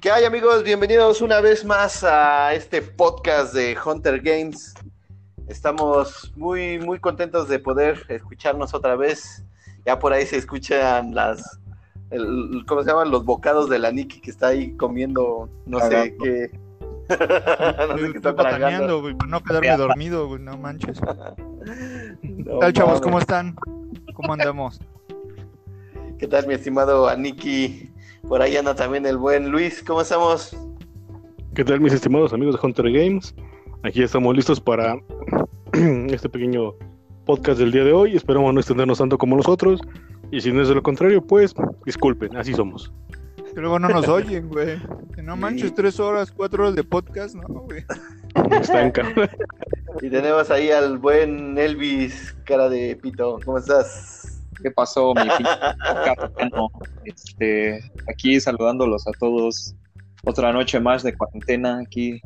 ¿Qué hay amigos? Bienvenidos una vez más a este podcast de Hunter Games. Estamos muy, muy contentos de poder escucharnos otra vez. Ya por ahí se escuchan las, el- ¿cómo se llaman? Los bocados de la Nikki que está ahí comiendo, no sé qué. no sé qué está tragando. no quedarme dormido, güey, no manches. ¿Qué No tal, chavos? ¿Cómo están? ¿Cómo andamos? ¿Qué tal, mi estimado Aniki? Por ahí anda también el buen Luis. ¿Cómo estamos? ¿Qué tal mis estimados amigos de Hunter Games? Aquí estamos listos para este pequeño podcast del día de hoy. Esperamos no extendernos tanto como nosotros. Y si no es de lo contrario, pues disculpen, así somos. Que luego no nos oyen, güey. Que no manches, tres horas, cuatro horas de podcast, ¿no, güey? Están cabrón. Y tenemos ahí al buen Elvis, cara de pito. ¿Cómo estás? ¿Qué pasó, mi pinche capitano? Este, aquí saludándolos a todos. Otra noche más de cuarentena aquí.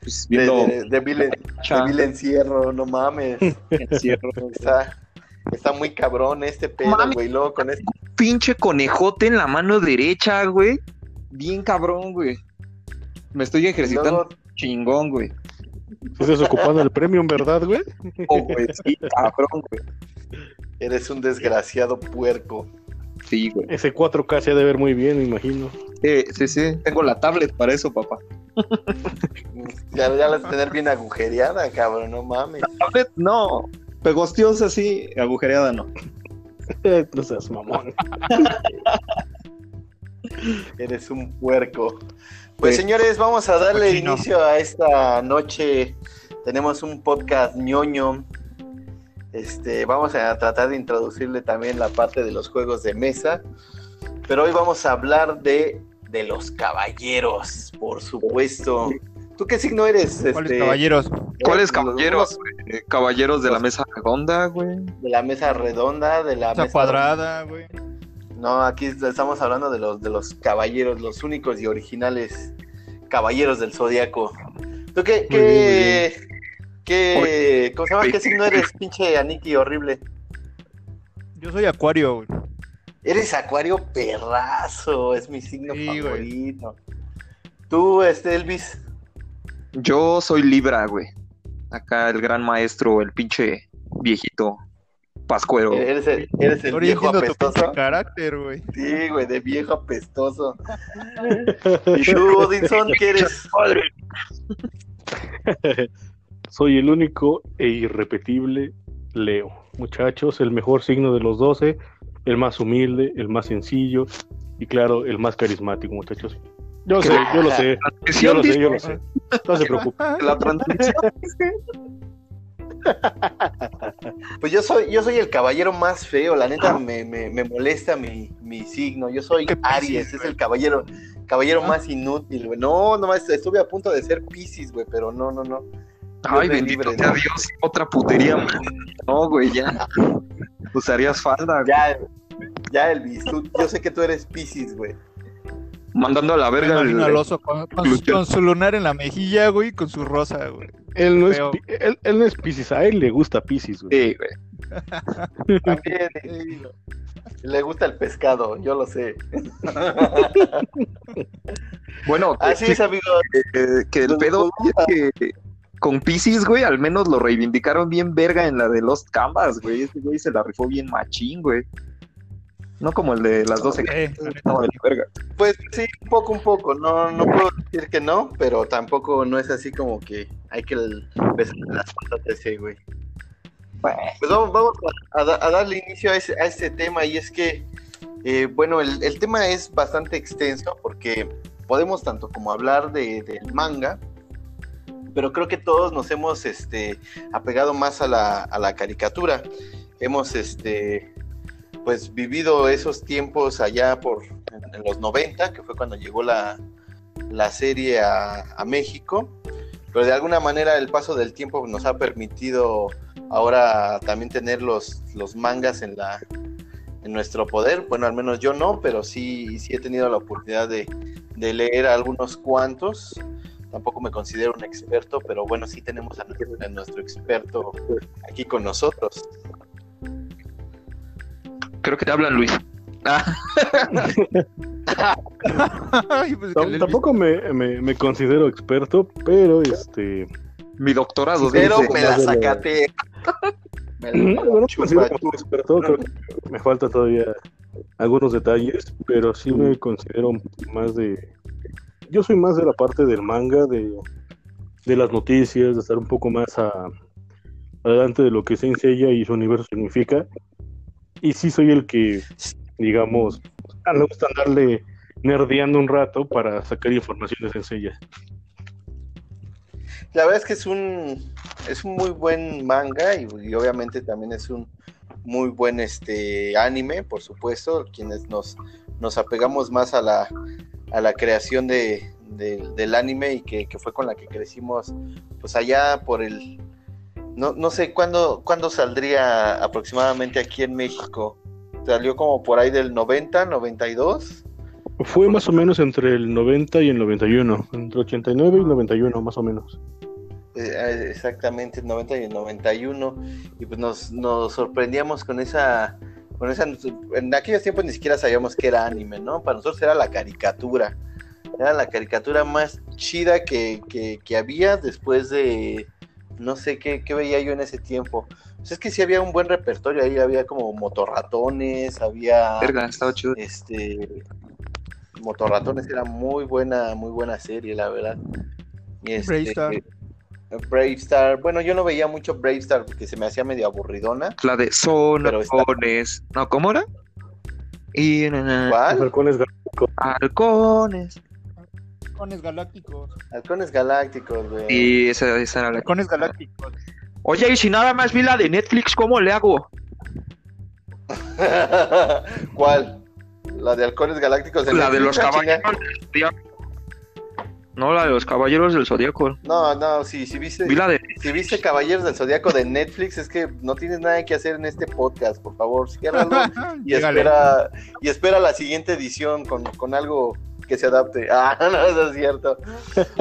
Pues De, viendo de, de vil, de Cha, vil encierro, no mames. encierro. Está, está muy cabrón este pedo, güey. Luego con este. Pinche conejote en la mano derecha, güey. Bien cabrón, güey. Me estoy ejercitando luego- chingón, güey. Estás ocupando el premium, ¿verdad, güey? Oh, güey, sí, cabrón, güey. eres un desgraciado puerco. Sí, güey. Ese 4K se ha de ver muy bien, me imagino. Eh, sí, sí. Tengo la tablet para eso, papá. Ya, ya la vas a tener bien agujereada, cabrón, no mames. Tablet, no. Pegostiosa, sí. Agujereada, no. Eh, no seas mamón. Eres un puerco. Pues Sí. señores, vamos a darle Cochino. inicio a esta noche. Tenemos un podcast ñoño. Este, vamos a tratar de introducirle también la parte de los juegos de mesa. Pero hoy vamos a hablar de, de los caballeros, por supuesto. ¿Tú qué signo eres? ¿Cuáles este, caballeros? ¿Cuáles eh, caballeros? güey? Caballeros de la mesa redonda, güey. De la mesa redonda, de la Esa mesa cuadrada, güey. No, aquí estamos hablando de los, de los caballeros, los únicos y originales caballeros del zodiaco. ¿Tú qué, Muy bien, qué, qué, ¿cómo se llama? ¿Qué signo eres, pinche Aniki horrible? Yo soy acuario, güey. Eres acuario perrazo, es mi signo Sí, güey. favorito. Tú, este Elvis, Yo soy Libra, güey. Acá el gran maestro, el pinche viejito pascuero. eres el, eres el Ahora viejo tu apestoso. carácter, güey. Sí, güey, de viejo apestoso. ¿Y tú, Odinson, qué eres? Soy el único e irrepetible Leo. Muchachos, el mejor signo de los 12, el más humilde, el más sencillo y claro, el más carismático, muchachos. Yo sé, yo lo sé, yo lo sé, yo lo sé. No se preocupen. La transmisión. Pues yo soy, yo soy el caballero más feo, la neta me, me, me molesta mi, mi signo. Yo soy ¿Qué Piscis, Aries, es el caballero, caballero Ah. más inútil, güey. No, nomás estuve a punto de ser Piscis, güey, pero no, no, no. Ay, Dios me bendito libre, sea ¿no? Dios. Otra putería, man. No, güey, ya. Usarías falda, güey. Ya, ya Elvis, tú, yo sé que tú eres Piscis, güey. Mandando a la Me verga. el- al oso con, con su, con su lunar en la mejilla, güey, y con su rosa, güey. Él no es, él, él no es Piscis, a él le gusta Piscis, güey. Sí, güey. También eh, le gusta el pescado, yo lo sé. Bueno, que, Así es, amigos. que- que el pedo es que con Pisces, güey, al menos lo reivindicaron bien verga en la de Lost Canvas, güey. Ese güey se la rifó bien machín, güey. No como el de las 12 Eh, la neta, no, de la verga. Pues sí, un poco, un poco. No, no puedo decir que no, pero tampoco no es así como que hay que besar las patas ese, güey. Pues vamos, vamos a, a da- a darle inicio a, ese, a este tema y es que, eh, bueno, el, el tema es bastante extenso porque podemos tanto como hablar de, del manga, pero creo que todos nos hemos este, apegado más a la, a la caricatura. Hemos este, pues vivido esos tiempos allá por en, los 90, que fue cuando llegó la, la serie a, México, pero de alguna manera el paso del tiempo nos ha permitido ahora también tener los, los mangas en la en nuestro poder, bueno al menos yo no, pero sí, sí he tenido la oportunidad de, de leer algunos cuantos, tampoco me considero un experto, pero bueno, sí tenemos a nuestro experto aquí con nosotros. Creo que te hablan, Luis. Ah. Ay, pues que Tampoco me, me- me considero experto, pero este. Mi doctorado Pero dice. me la sacaste. Me No la me chupa, considero como experto, creo que me falta todavía algunos detalles, pero sí me considero más de. Yo soy más de la parte del manga, de, de las noticias, de estar un poco más a, adelante de lo que Saint Seiya y su universo significa. Y sí soy el que, digamos, ah, me gusta andarle nerdeando un rato para sacar Saint Seiya. La verdad es que es un es un muy buen manga y, y obviamente también es un muy buen este anime, por supuesto, quienes nos, nos apegamos más a la, a la creación de, de- del anime y que, que fue con la que crecimos pues allá por el no, no sé cuándo, cuándo saldría aproximadamente aquí en México. Salió como por ahí del 90, 92. Fue más o menos entre el 90 y el 91, entre 89 y 91 más o menos. Eh, eh, exactamente, el 90 y el 91. Y pues nos, nos sorprendíamos con esa, con esa. En aquellos tiempos ni siquiera sabíamos que era anime, ¿no? Para nosotros era la caricatura. Era la caricatura más chida que, que, que había después de. No sé qué, qué veía yo en ese tiempo. Pues es que sí había un buen repertorio ahí, había como motorratones, había. Verga, estaba chido. Este. Motorratones era muy buena, muy buena serie, la verdad. Y este, Bravestar. Brave Star. Bueno, yo no veía mucho Brave Star porque se me hacía medio aburridona. La de sonones. No, ¿cómo era? Y ¿Cuál? halcones halcones. Halcones galácticos. Halcones Galácticos, güey. Y esa, esa era la. Halcones galácticos. Oye, y si nada más vi la de Netflix, ¿cómo le hago? ¿Cuál? La de Halcones Galácticos. La de los ah, caballeros del Zodíaco. No, la de los caballeros del Zodíaco. No, no, sí, si viste, Vi la de. si viste Caballeros del Zodíaco de Netflix, es que no tienes nada que hacer en este podcast, por favor, ciérralo y espera, y espera la siguiente edición con, con algo que se adapte. Ah, no, eso es cierto.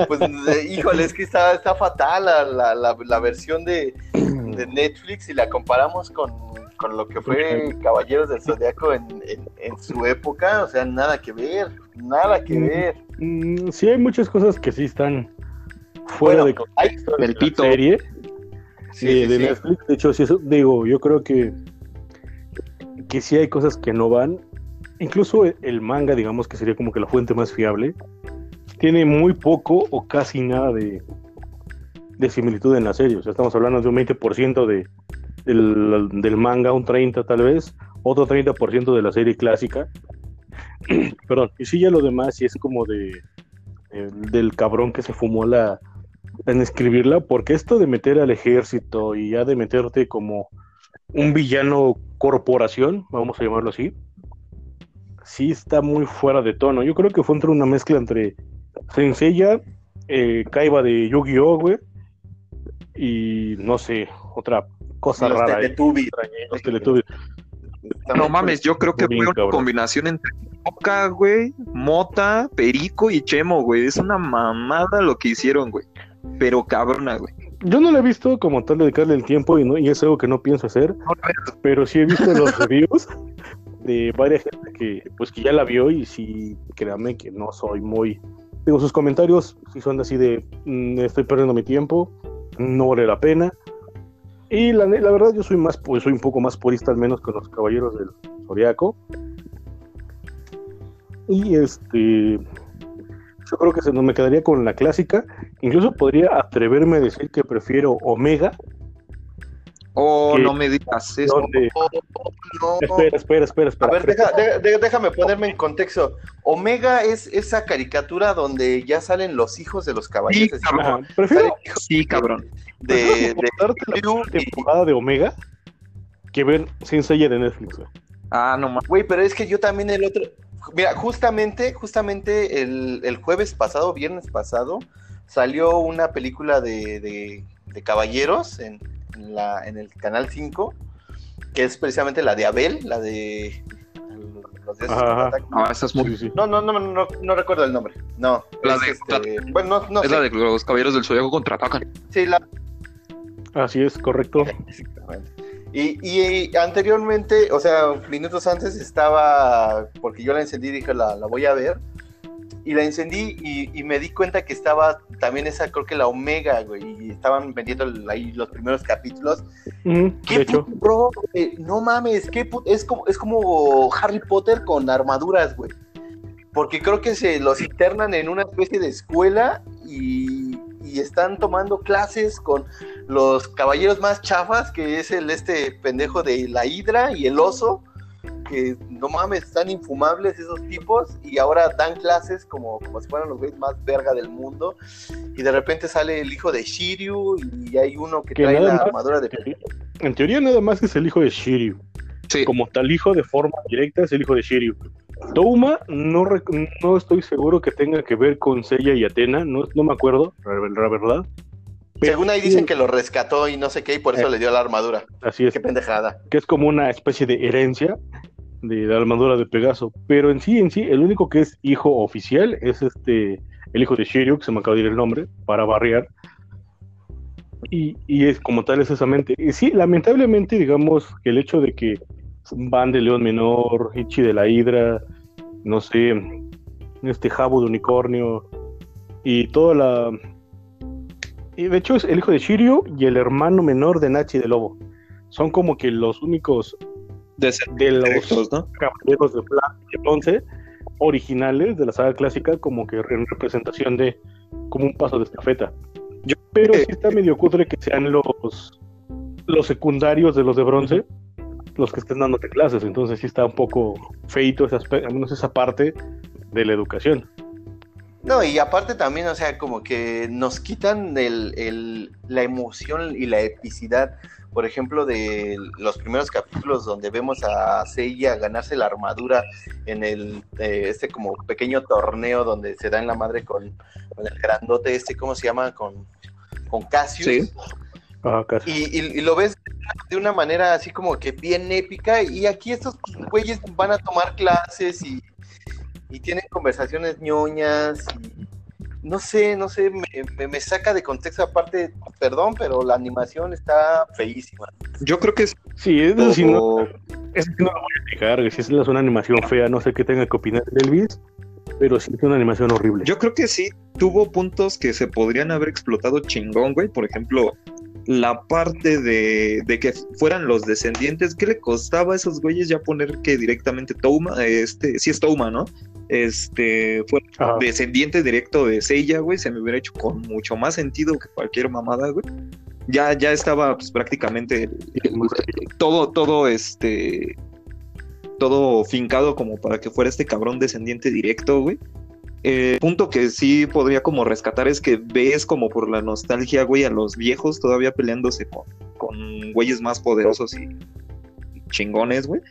Pues, eh, híjole, es que está, está fatal la, la, la, la versión de, de Netflix y la comparamos con, con lo que fue Caballeros del Zodiaco en, en, en su época, o sea, nada que ver, nada que ver. Mm, sí, hay muchas cosas que sí están fuera Bueno, de contexto de del la pito. serie Sí, de, sí, de sí. Netflix. De hecho, sí, eso, digo, yo creo que, que sí hay cosas que no van. Incluso el, el manga, digamos que sería como que la fuente más fiable, tiene muy poco o casi nada de, de similitud en la serie. O sea, estamos hablando de un 20% de, del, del manga, un 30% tal vez, otro 30% de la serie clásica. Perdón, y sí, ya lo demás sí es como de eh, del cabrón que se fumó la en escribirla, porque esto de meter al ejército y ya de meterte como un villano corporación, vamos a llamarlo así, sí está muy fuera de tono. Yo creo que fue entre una mezcla entre Senseiya, eh, Kaiba de Yu-Gi-Oh, güey, y no sé, otra cosa Los rara. eh, Teletubbies. extraña, los Teletubbies. No mames, yo creo que Bien, fue una cabrón. combinación entre Moca, güey, Mota, Perico y Chemo, güey. Es una mamada lo que hicieron, güey. Pero cabrona, güey. Yo no lo he visto como tal dedicarle el tiempo y, no, y es algo que no pienso hacer, pero sí he visto los reviews de varias gente que pues que ya la vio y sí créanme que no soy muy digo sus comentarios si son así de "Mm, estoy perdiendo mi tiempo no vale la pena y la, verdad yo soy más pues soy un poco más purista al menos con los caballeros del zodiaco. Y este yo creo que se no me quedaría con la clásica. Incluso podría atreverme a decir que prefiero Omega Oh, no me digas eso. donde Oh, no. espera espera espera A espera ver, deja- de- de- déjame ponerme en contexto. Omega es esa caricatura donde ya salen los hijos de los caballeros. Sí, cabrón. Ajá, prefiero Sí, cabrón. de, de la y- temporada de Omega que ver Sin Seiya de Netflix. güey. Ah, no mames. Güey, pero es que yo también el otro. Mira, justamente, justamente el, el jueves pasado, viernes pasado, salió una película de, de- de caballeros en, en la, en el canal 5, que es precisamente la de Abel, la de los. No, esa es muy. No, no, no, no, no recuerdo el nombre. No. La es de- este- bueno, no, no es sé. la de los caballeros del Zodiaco contraatacan. Sí, la, Así es, correcto. Exactamente. Y, y anteriormente, o sea, minutos antes estaba, porque yo la encendí y dije, la, la voy a ver, y la encendí y, y me di cuenta que estaba también esa, creo que la Omega, güey, y estaban vendiendo ahí los primeros capítulos. Ujú, ¿Qué de hecho, bro, güey? no mames, qué es como es como Harry Potter con armaduras, güey. Porque creo que se los internan en una especie de escuela y, y están tomando clases con los caballeros más chafas, que es el este pendejo de la hidra y el oso, que no mames, están infumables esos tipos, y ahora dan clases como, como si fueran los güeyes más verga del mundo, y de repente sale el hijo de Shiryu, y hay uno que Que trae la más- armadura de en teoría nada más es el hijo de Shiryu. Sí. Como tal hijo de forma directa es el hijo de Shiryu. Touma no, no estoy seguro que tenga que ver con Seiya y Atena, no, no me acuerdo, la, la verdad. Pero Según ahí dicen que lo rescató y no sé qué, y por eso Eh. le dio la armadura. Así es, Qué pendejada. que es como una especie de herencia de la armadura de Pegaso. Pero en sí, en sí, el único que es hijo oficial es este, el hijo de Shiryu, que se me acaba de ir el nombre, para barriar. Y, y es como tal es esa mente. Y sí, lamentablemente, digamos que el hecho de que Van de León Menor, Ichi de la Hidra, no sé, este Jabo de Unicornio y toda la... Y de hecho es el hijo de Shiryu y el hermano menor de Nachi de Lobo. Son como que los únicos De los directos, ¿no? caballeros de plata de bronce originales de la saga clásica como que en representación de como un paso de estafeta. Yo- Pero eh, sí está medio cutre que sean los los secundarios de los de bronce los que estén dándote clases, entonces sí está un poco feito ese aspe- al menos esa parte de la educación. No, y aparte también, o sea, como que nos quitan el, el- la emoción y la epicidad, por ejemplo, de los primeros capítulos donde vemos a Seiya ganarse la armadura en el eh, este como pequeño torneo donde se da en la madre con, con el grandote este, ¿cómo se llama? Con, con Cassius. Sí. Ah. Y, y- y lo ves de una manera así como que bien épica. Y aquí estos güeyes van a tomar clases y, y tienen conversaciones ñoñas. Y no sé, no sé, me, me- me saca de contexto. Aparte, perdón, pero la animación está feísima. Yo creo que es Sí, eso sí no, no lo voy a explicar, si es una animación fea, no sé qué tenga que opinar de Elvis, pero sí es una animación horrible. Yo creo que sí tuvo puntos que se podrían haber explotado chingón, güey. Por ejemplo, la parte de, de que fueran los descendientes, ¿qué le costaba a esos güeyes ya poner que directamente Touma, este, sí es Touma, ¿no? Este, fue Ajá. descendiente directo de Seiya, güey, se me hubiera hecho con mucho más sentido que cualquier mamada, güey. Ya, ya estaba pues, prácticamente todo, todo este, todo fincado como para que fuera este cabrón descendiente directo, güey. Eh, punto que sí podría como rescatar es que ves como por la nostalgia, güey, a los viejos todavía peleándose con, con güeyes más poderosos y, chingones, güey.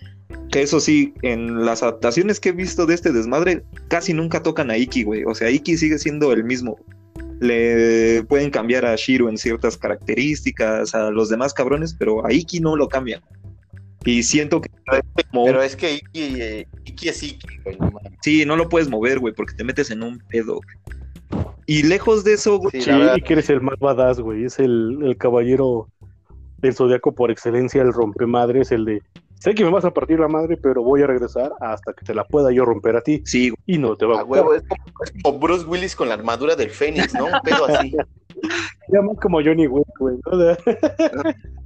Que eso sí, en las adaptaciones que he visto de este desmadre, casi nunca tocan a Iki, güey. O sea, Iki sigue siendo el mismo. Le pueden cambiar a Shiro en ciertas características, a los demás cabrones, pero a Iki no lo cambian. Y siento que Pero es que Iki, eh, Iki es Iki, güey, no mames. Sí, no lo puedes mover, güey, porque te metes en un pedo. Y lejos de eso, güey, Sí, y que eres el más badass, güey. Es el, el caballero del zodiaco por excelencia, el rompemadres, el de. Sé que me vas a partir la madre, pero voy a regresar hasta que te la pueda yo romper a ti. sí, güey. Y no te va a A huevo, es como, es como Bruce Willis con la armadura del Fénix, ¿no? Un pedo así. Llaman como Johnny Wick, güey. ¿no?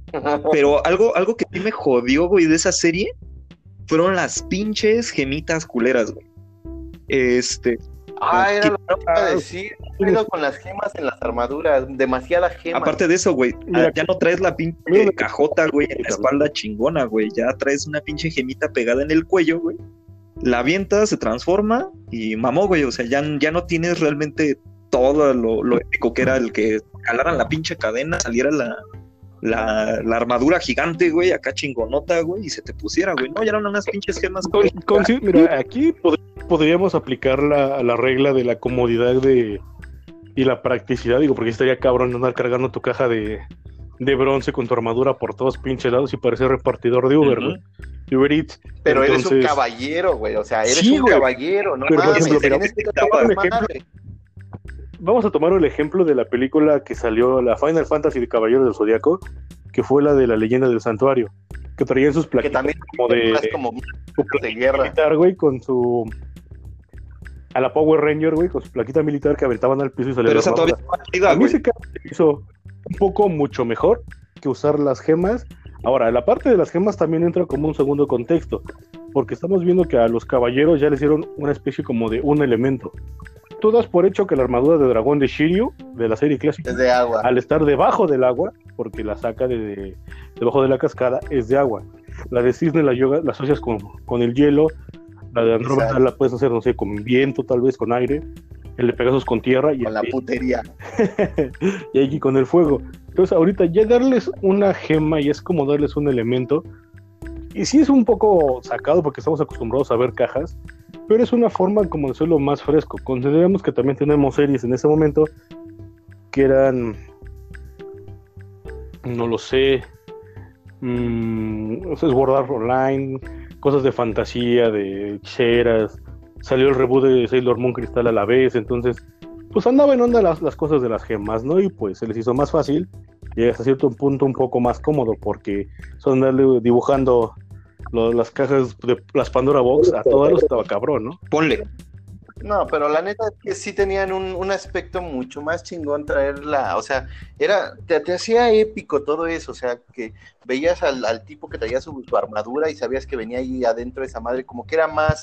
Pero algo, algo que sí me jodió, güey, de esa serie fueron las pinches gemitas culeras, güey. Este, Ah, era lo que iba a decir. ¿Qué pedo con las gemas en las armaduras? Demasiada gema. aparte de eso, güey, ah, ya no traes la pinche mira, cajota, güey, en la espalda chingona, güey. Ya traes una pinche gemita pegada en el cuello, güey. La avientas, se transforma y mamó, güey. O sea, ya, ya no tienes realmente todo lo, lo épico que era el que jalaran la pinche cadena, saliera la, la, la armadura gigante, güey, acá chingonota, güey, y se te pusiera, güey. No, ya eran unas pinches gemas. Con- con- sí, mira, aquí pod- podríamos aplicar la, la regla de la comodidad de y la practicidad, digo, porque estaría cabrón andar cargando tu caja de, de bronce con tu armadura por todos pinches lados y parecer repartidor de Uber, güey. Uber Eats. Pero eres un caballero, güey. O sea, eres Sí, un caballero, no Pero, por mames, ejemplo, mira, tienes que vamos Vamos a tomar el ejemplo de la película que salió, la Final Fantasy de Caballeros del Zodiaco, que fue la de la leyenda del santuario, que traían sus Que plaquitas también como de, es como su de guerra. militar, güey, con su a la Power Ranger, güey, con su plaquita militar que aventaban al piso y salían Pero esa todavía A mí se hizo un poco mucho mejor que usar las gemas. Ahora, la parte de las gemas también entra como un segundo contexto, porque estamos viendo que a los caballeros ya les dieron una especie como de un elemento. Tú das por hecho que la armadura de dragón de Shiryu, de la serie clásica, Es de agua. al estar debajo del agua, porque la saca de, de- debajo de la cascada, es de agua. La de cisne la, yoga, la asocias con, con el hielo, la de Andrómeda la puedes hacer, no sé, con viento, tal vez con aire, el de Pegasus con tierra y Con la putería. y aquí con el fuego. Entonces ahorita ya darles una gema y es como darles un elemento. Y sí es un poco sacado porque estamos acostumbrados a ver cajas, pero es una forma como de hacerlo más fresco. Consideremos que también tenemos series en ese momento que eran, no lo sé, mm, o sea, Sword Art Online, cosas de fantasía, de hechiceras. Salió el reboot de Sailor Moon Cristal a la vez, entonces pues andaba en onda las, las cosas de las gemas, ¿no? Y pues se les hizo más fácil y hasta cierto punto un poco más cómodo porque son darle dibujando lo- las cajas de las Pandora Box a todas los estaba cabrón, ¿no? Ponle. No, pero la neta es que sí tenían un, un aspecto mucho más chingón traerla, o sea, era, te, te hacía épico todo eso, o sea, que veías al, al tipo que traía su, su armadura y sabías que venía ahí adentro esa madre, como que era más,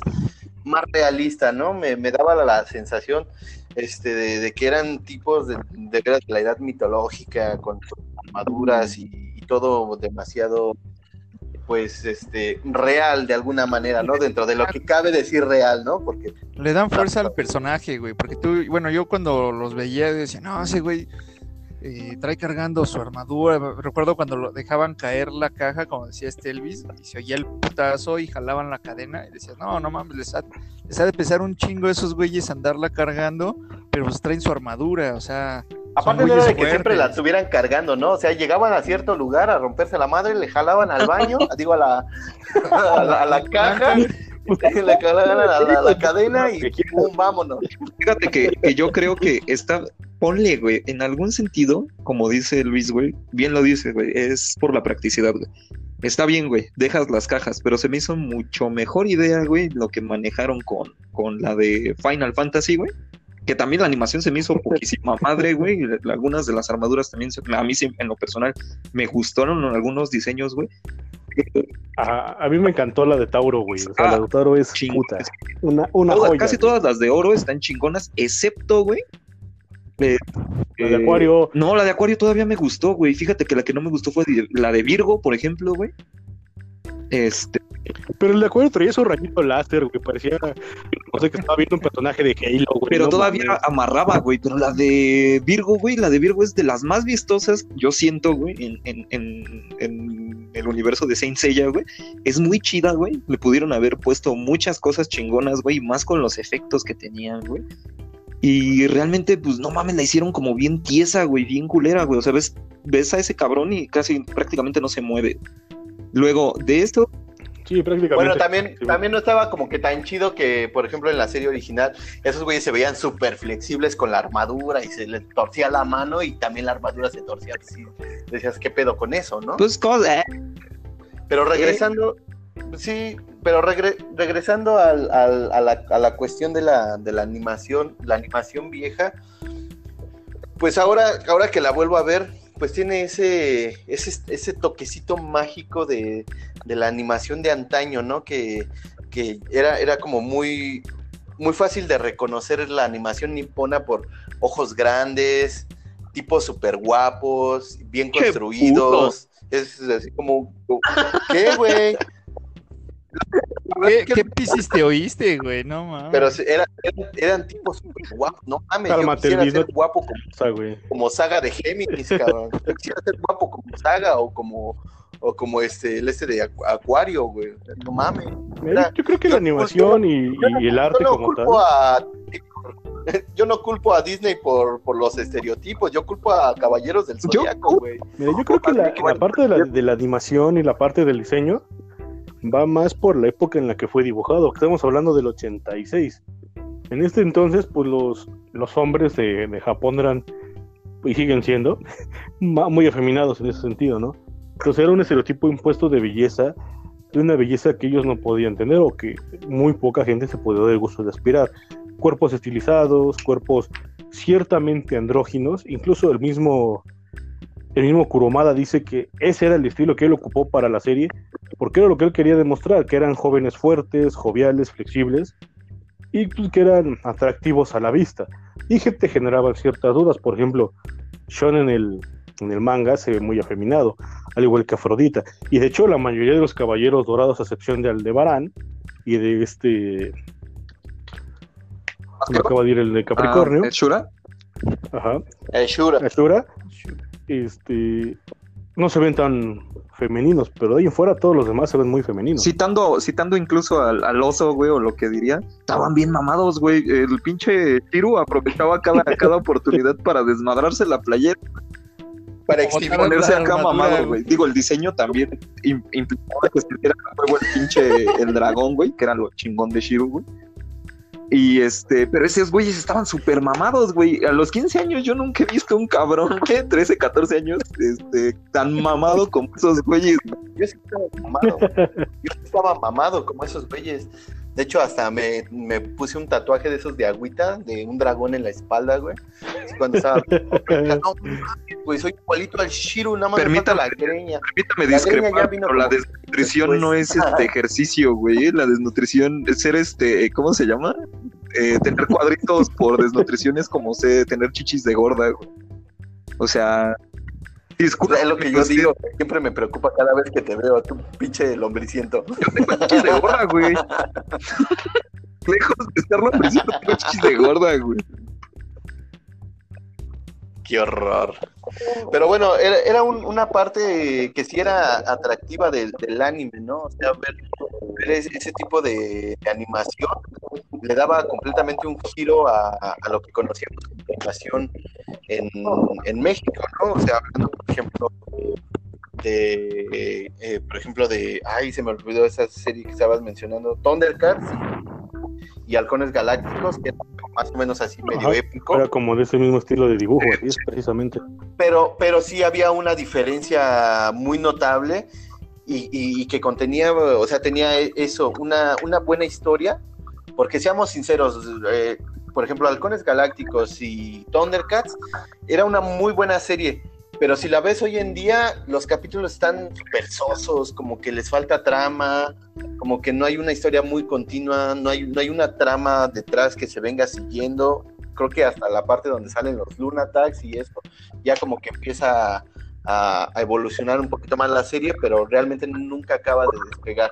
más realista, ¿no? Me, me daba la, la sensación este, de, de que eran tipos de, de, de la edad mitológica, con sus armaduras y, y todo demasiado pues este real de alguna manera, ¿no? Dentro de lo que cabe decir real, ¿no? Porque Le dan fuerza al personaje, güey. Porque tú, bueno, yo cuando los veía decía, no, ese güey eh, trae cargando su armadura. Recuerdo cuando lo dejaban caer la caja, como decía este Elvis, y se oía el putazo y jalaban la cadena. Y decías, no, no mames, les ha, les ha de pesar un chingo a esos güeyes andarla cargando, pero pues traen su armadura, o sea. Aparte son no era de que siempre la estuvieran cargando, ¿no? O sea, llegaban a cierto lugar a romperse la madre, le jalaban al baño, digo a la, a la, a la caja, le la, cadena y pum, vámonos. Fíjate que, que yo creo que está, ponle, güey, en algún sentido, como dice Luis, güey, bien lo dice, güey, es por la practicidad, güey. Está bien, güey, dejas las cajas, pero se me hizo mucho mejor idea, güey, lo que manejaron con, con la de Final Fantasy, güey. Que también la animación se me hizo poquísima madre, güey. Algunas de las armaduras también, se- a mí sí, en lo personal, me gustaron algunos diseños, güey. A, a mí me encantó la de Tauro, güey. O sea, Ah, la de Tauro es puta. Una, una joya. casi güey. todas las de oro están chingonas, excepto, güey. eh, La de eh, Acuario. No, la de Acuario todavía me gustó, güey. Fíjate que la que no me gustó fue la de Virgo, por ejemplo, güey. Este, Pero el de Acuario traía su rayito láser, güey. Parecía, no sé, que estaba viendo un personaje de Halo, güey. pero no todavía mames. amarraba, güey. Pero la de Virgo, güey, la de Virgo es de las más vistosas, yo siento, güey, en, en, en, en el universo de Saint Seiya, güey. Es muy chida, güey. Le pudieron haber puesto muchas cosas chingonas, güey, más con los efectos que tenían, güey. Y realmente, pues no mames, la hicieron como bien tiesa, güey, bien culera, güey. O sea, ves, ves a ese cabrón y casi prácticamente no se mueve. Luego, de esto, Sí, prácticamente. Bueno, también, Sí, también no estaba como que tan chido que, por ejemplo, en la serie original, esos güeyes se veían súper flexibles con la armadura y se les torcía la mano y también la armadura se torcía así. Decías, ¿qué pedo con eso, no? pues, cosa, Pero regresando, sí, pero regre- regresando al- al- a, la, a la cuestión de la, de la animación, la animación vieja, pues ahora, ahora que la vuelvo a ver, pues tiene ese, ese, ese toquecito mágico de, de la animación de antaño, ¿no? Que, que era, era como muy, muy fácil de reconocer la animación nipona por ojos grandes, tipos súper guapos, bien ¡Qué construidos. Es así como, ¿qué, güey? ¿Qué, qué pisis te oíste, güey? No mames. Pero era- eran, tipos súper guapos, no mames, yo quisiera ser guapo como, O sea, güey. como Saga de Géminis, cabrón. Yo quisiera ser guapo como Saga o como, o como este, el este de Acu- Acuario, güey. No mames. Mira, Yo creo que la animación y, y el arte Yo no como tal. a yo no culpo a Disney por, por los estereotipos, yo culpo a Caballeros del Yo Zodiaco, güey. Mira, yo creo que la, la parte de la, de la animación y la parte del diseño va más por la época en la que fue dibujado, estamos hablando del 86. En este entonces, pues los, los hombres de, de Japón eran, y siguen siendo, muy afeminados en ese sentido, ¿no? Entonces era un estereotipo impuesto de belleza de una belleza que ellos no podían tener o que muy poca gente se podía dar el gusto de aspirar. Cuerpos estilizados, cuerpos ciertamente andróginos, incluso el mismo el mismo Kuromada dice que ese era el estilo que él ocupó para la serie, porque era lo que él quería demostrar, que eran jóvenes fuertes, joviales, flexibles, y pues, que eran atractivos a la vista. Y te generaban ciertas dudas, por ejemplo, Sean en el, en el manga se ve muy afeminado, al igual que Afrodita. Y de hecho la mayoría de los caballeros dorados, a excepción de Aldebarán y de este... Me acaba de ir el de Capricornio. Ah, ¿el Shura? Ajá. El Shura. Ashura, este, no se ven tan femeninos, pero de ahí en fuera todos los demás se ven muy femeninos. Citando, citando incluso al, al oso, güey, o lo que diría, estaban bien mamados, güey. El pinche Tiru aprovechaba cada, cada oportunidad para desmadrarse la playera, Para Como exhibir. tal- ponerse la acá armadura, mamado, güey. Digo, el diseño también im- implicaba que se viera a huevo el pinche el dragón, güey, que era lo chingón de Shiru, güey. Y este, pero esos güeyes estaban súper mamados, güey. A los 15 años yo nunca he visto un cabrón, güey, 13, 14 años, este, tan mamado como esos güeyes. Yo sí estaba mamado. Yo estaba mamado como esos güeyes. De hecho, hasta me, me puse un tatuaje de esos de agüita, de un dragón en la espalda, güey. Cuando estaba. No, güey, soy igualito al Shiru, nada más Permítame. la greña. Permítame La greña discrepar, pero la desnutrición no es este ejercicio, güey. La desnutrición es ser este, ¿cómo se llama? Eh, tener cuadritos por desnutrición es como sé, tener chichis de gorda, güey. O sea, disculpa, Es lo que yo digo, siempre me preocupa cada vez que te veo, tu pinche lombriciento. chichis de gorda, güey. Lejos de estar presión, tengo chichis de gorda, güey. Qué horror. Pero bueno, era, un- una parte que sí era atractiva del, anime, ¿no? O sea, ver, ese, tipo de, animación le daba completamente un giro a, lo que conocíamos como animación en, en México, ¿no? O sea, hablando, por ejemplo, de, eh, por ejemplo, de, ay, se me olvidó esa serie que estabas mencionando, Thundercats y Halcones Galácticos, que era más o menos así medio Ajá, épico. Era como de ese mismo estilo de dibujo, así es precisamente. pero, pero sí había una diferencia muy notable y, y- y que contenía, o sea, tenía eso, una, una buena historia, porque seamos sinceros, eh, por ejemplo, Halcones Galácticos y Thundercats era una muy buena serie, pero si la ves hoy en día, los capítulos están súper sosos, como que les falta trama, como que no hay una historia muy continua, no hay, no hay una trama detrás que se venga siguiendo. Creo que hasta la parte donde salen los Lunatags y eso, ya como que empieza a- a evolucionar un poquito más la serie, pero realmente nunca acaba de despegar.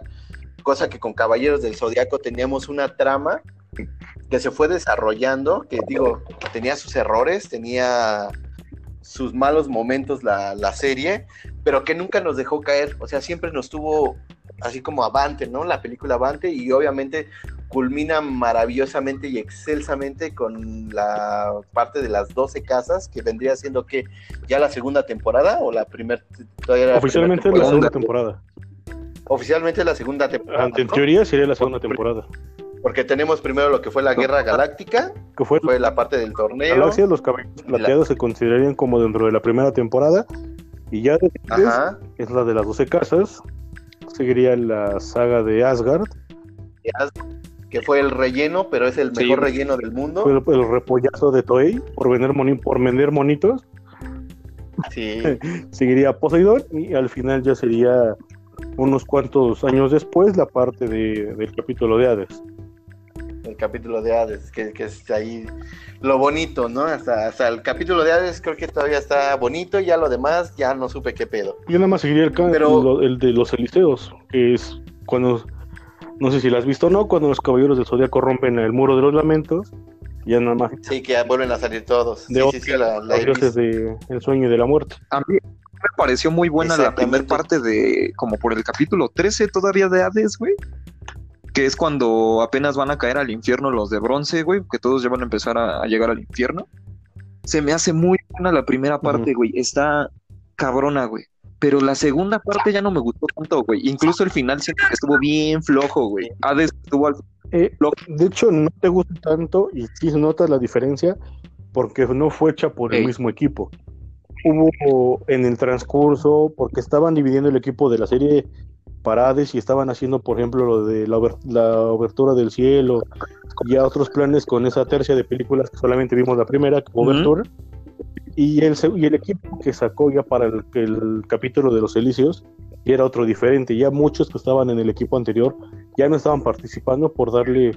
Cosa que con Caballeros del Zodiaco teníamos una trama que se fue desarrollando, que digo, tenía sus errores, tenía sus malos momentos la, la serie, pero que nunca nos dejó caer, o sea, siempre nos tuvo así como avante, ¿no? La película avante y obviamente culmina maravillosamente y excelsamente con la parte de las 12 casas, que vendría siendo que ya la segunda temporada o la primera... Oficialmente la segunda temporada. Oficialmente la segunda temporada. En teoría sería la segunda temporada. Porque tenemos primero lo que fue la Guerra Galáctica, Que fue fue la parte del torneo. Galaxia, los caballeros plateados se considerarían como dentro de la primera temporada. Y ya después Ajá. es la de las 12 casas. Seguiría la saga de Asgard. que fue el relleno, pero es el Sí. mejor relleno del mundo. Fue el, el repollazo de Toei por vender, moni- por vender monitos. Sí, Seguiría Poseidón. Y al final ya sería unos cuantos años después la parte de- del capítulo de Hades. El capítulo de Hades, que, que es ahí lo bonito, ¿no? Hasta, hasta el capítulo de Hades creo que todavía está bonito, y ya lo demás ya no supe qué pedo. Yo nada más seguiría el, Pero- lo- el de los Eliseos, que es cuando, no sé si lo has visto o no, cuando los caballeros del Zodíaco rompen el muro de los lamentos, ya nada más Sí, que ya vuelven a salir todos. de sí, sí, sí, la, la los de el sueño y de la muerte. A mí me pareció muy buena la primera parte de, como por el capítulo 13 todavía de Hades, güey. Que es cuando apenas van a caer al infierno los de bronce, güey, que todos ya van a empezar a, a llegar al infierno. Se me hace muy buena la primera parte, güey. Está cabrona, güey. Pero la segunda parte ya no me gustó tanto, güey. Incluso el final siento que estuvo bien flojo, güey. Hades estuvo al Eh, de hecho, no te gusta tanto y sí notas la diferencia porque no fue hecha por el mismo equipo. Hubo en el transcurso, porque estaban dividiendo el equipo de la serie para Hades y estaban haciendo, por ejemplo, lo de la, la obertura del cielo y otros planes con esa tercia de películas que solamente vimos la primera, como Ujú. obertura. Y el, y el equipo que sacó ya para el, el capítulo de los Elíseos ya era otro diferente. Ya muchos que estaban en el equipo anterior ya no estaban participando por darle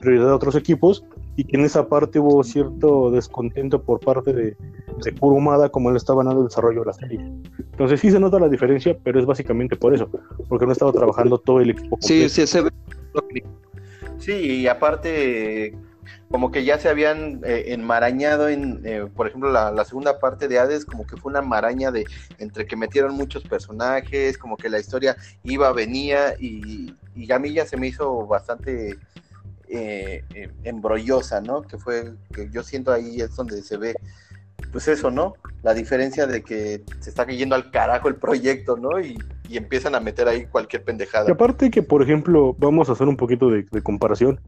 prioridad a otros equipos y que en esa parte hubo cierto descontento por parte de, de Kurumada como le estaban dando el desarrollo de la serie. Entonces sí se nota la diferencia, pero es básicamente por eso, porque no estaba trabajando todo el equipo. Sí, completo. sí, se ve. Sí, y aparte, como que ya se habían eh, enmarañado en, eh, por ejemplo, la, la segunda parte de Hades, como que fue una maraña de entre que metieron muchos personajes, como que la historia iba, venía, y, y a mí ya se me hizo bastante eh, eh, embrollosa, ¿no? Que fue, que yo siento ahí es donde se ve, pues eso, ¿no? La diferencia de que se está yendo al carajo el proyecto, ¿no? Y, empiezan a meter ahí cualquier pendejada. Y aparte que, por ejemplo, vamos a hacer un poquito de, de comparación.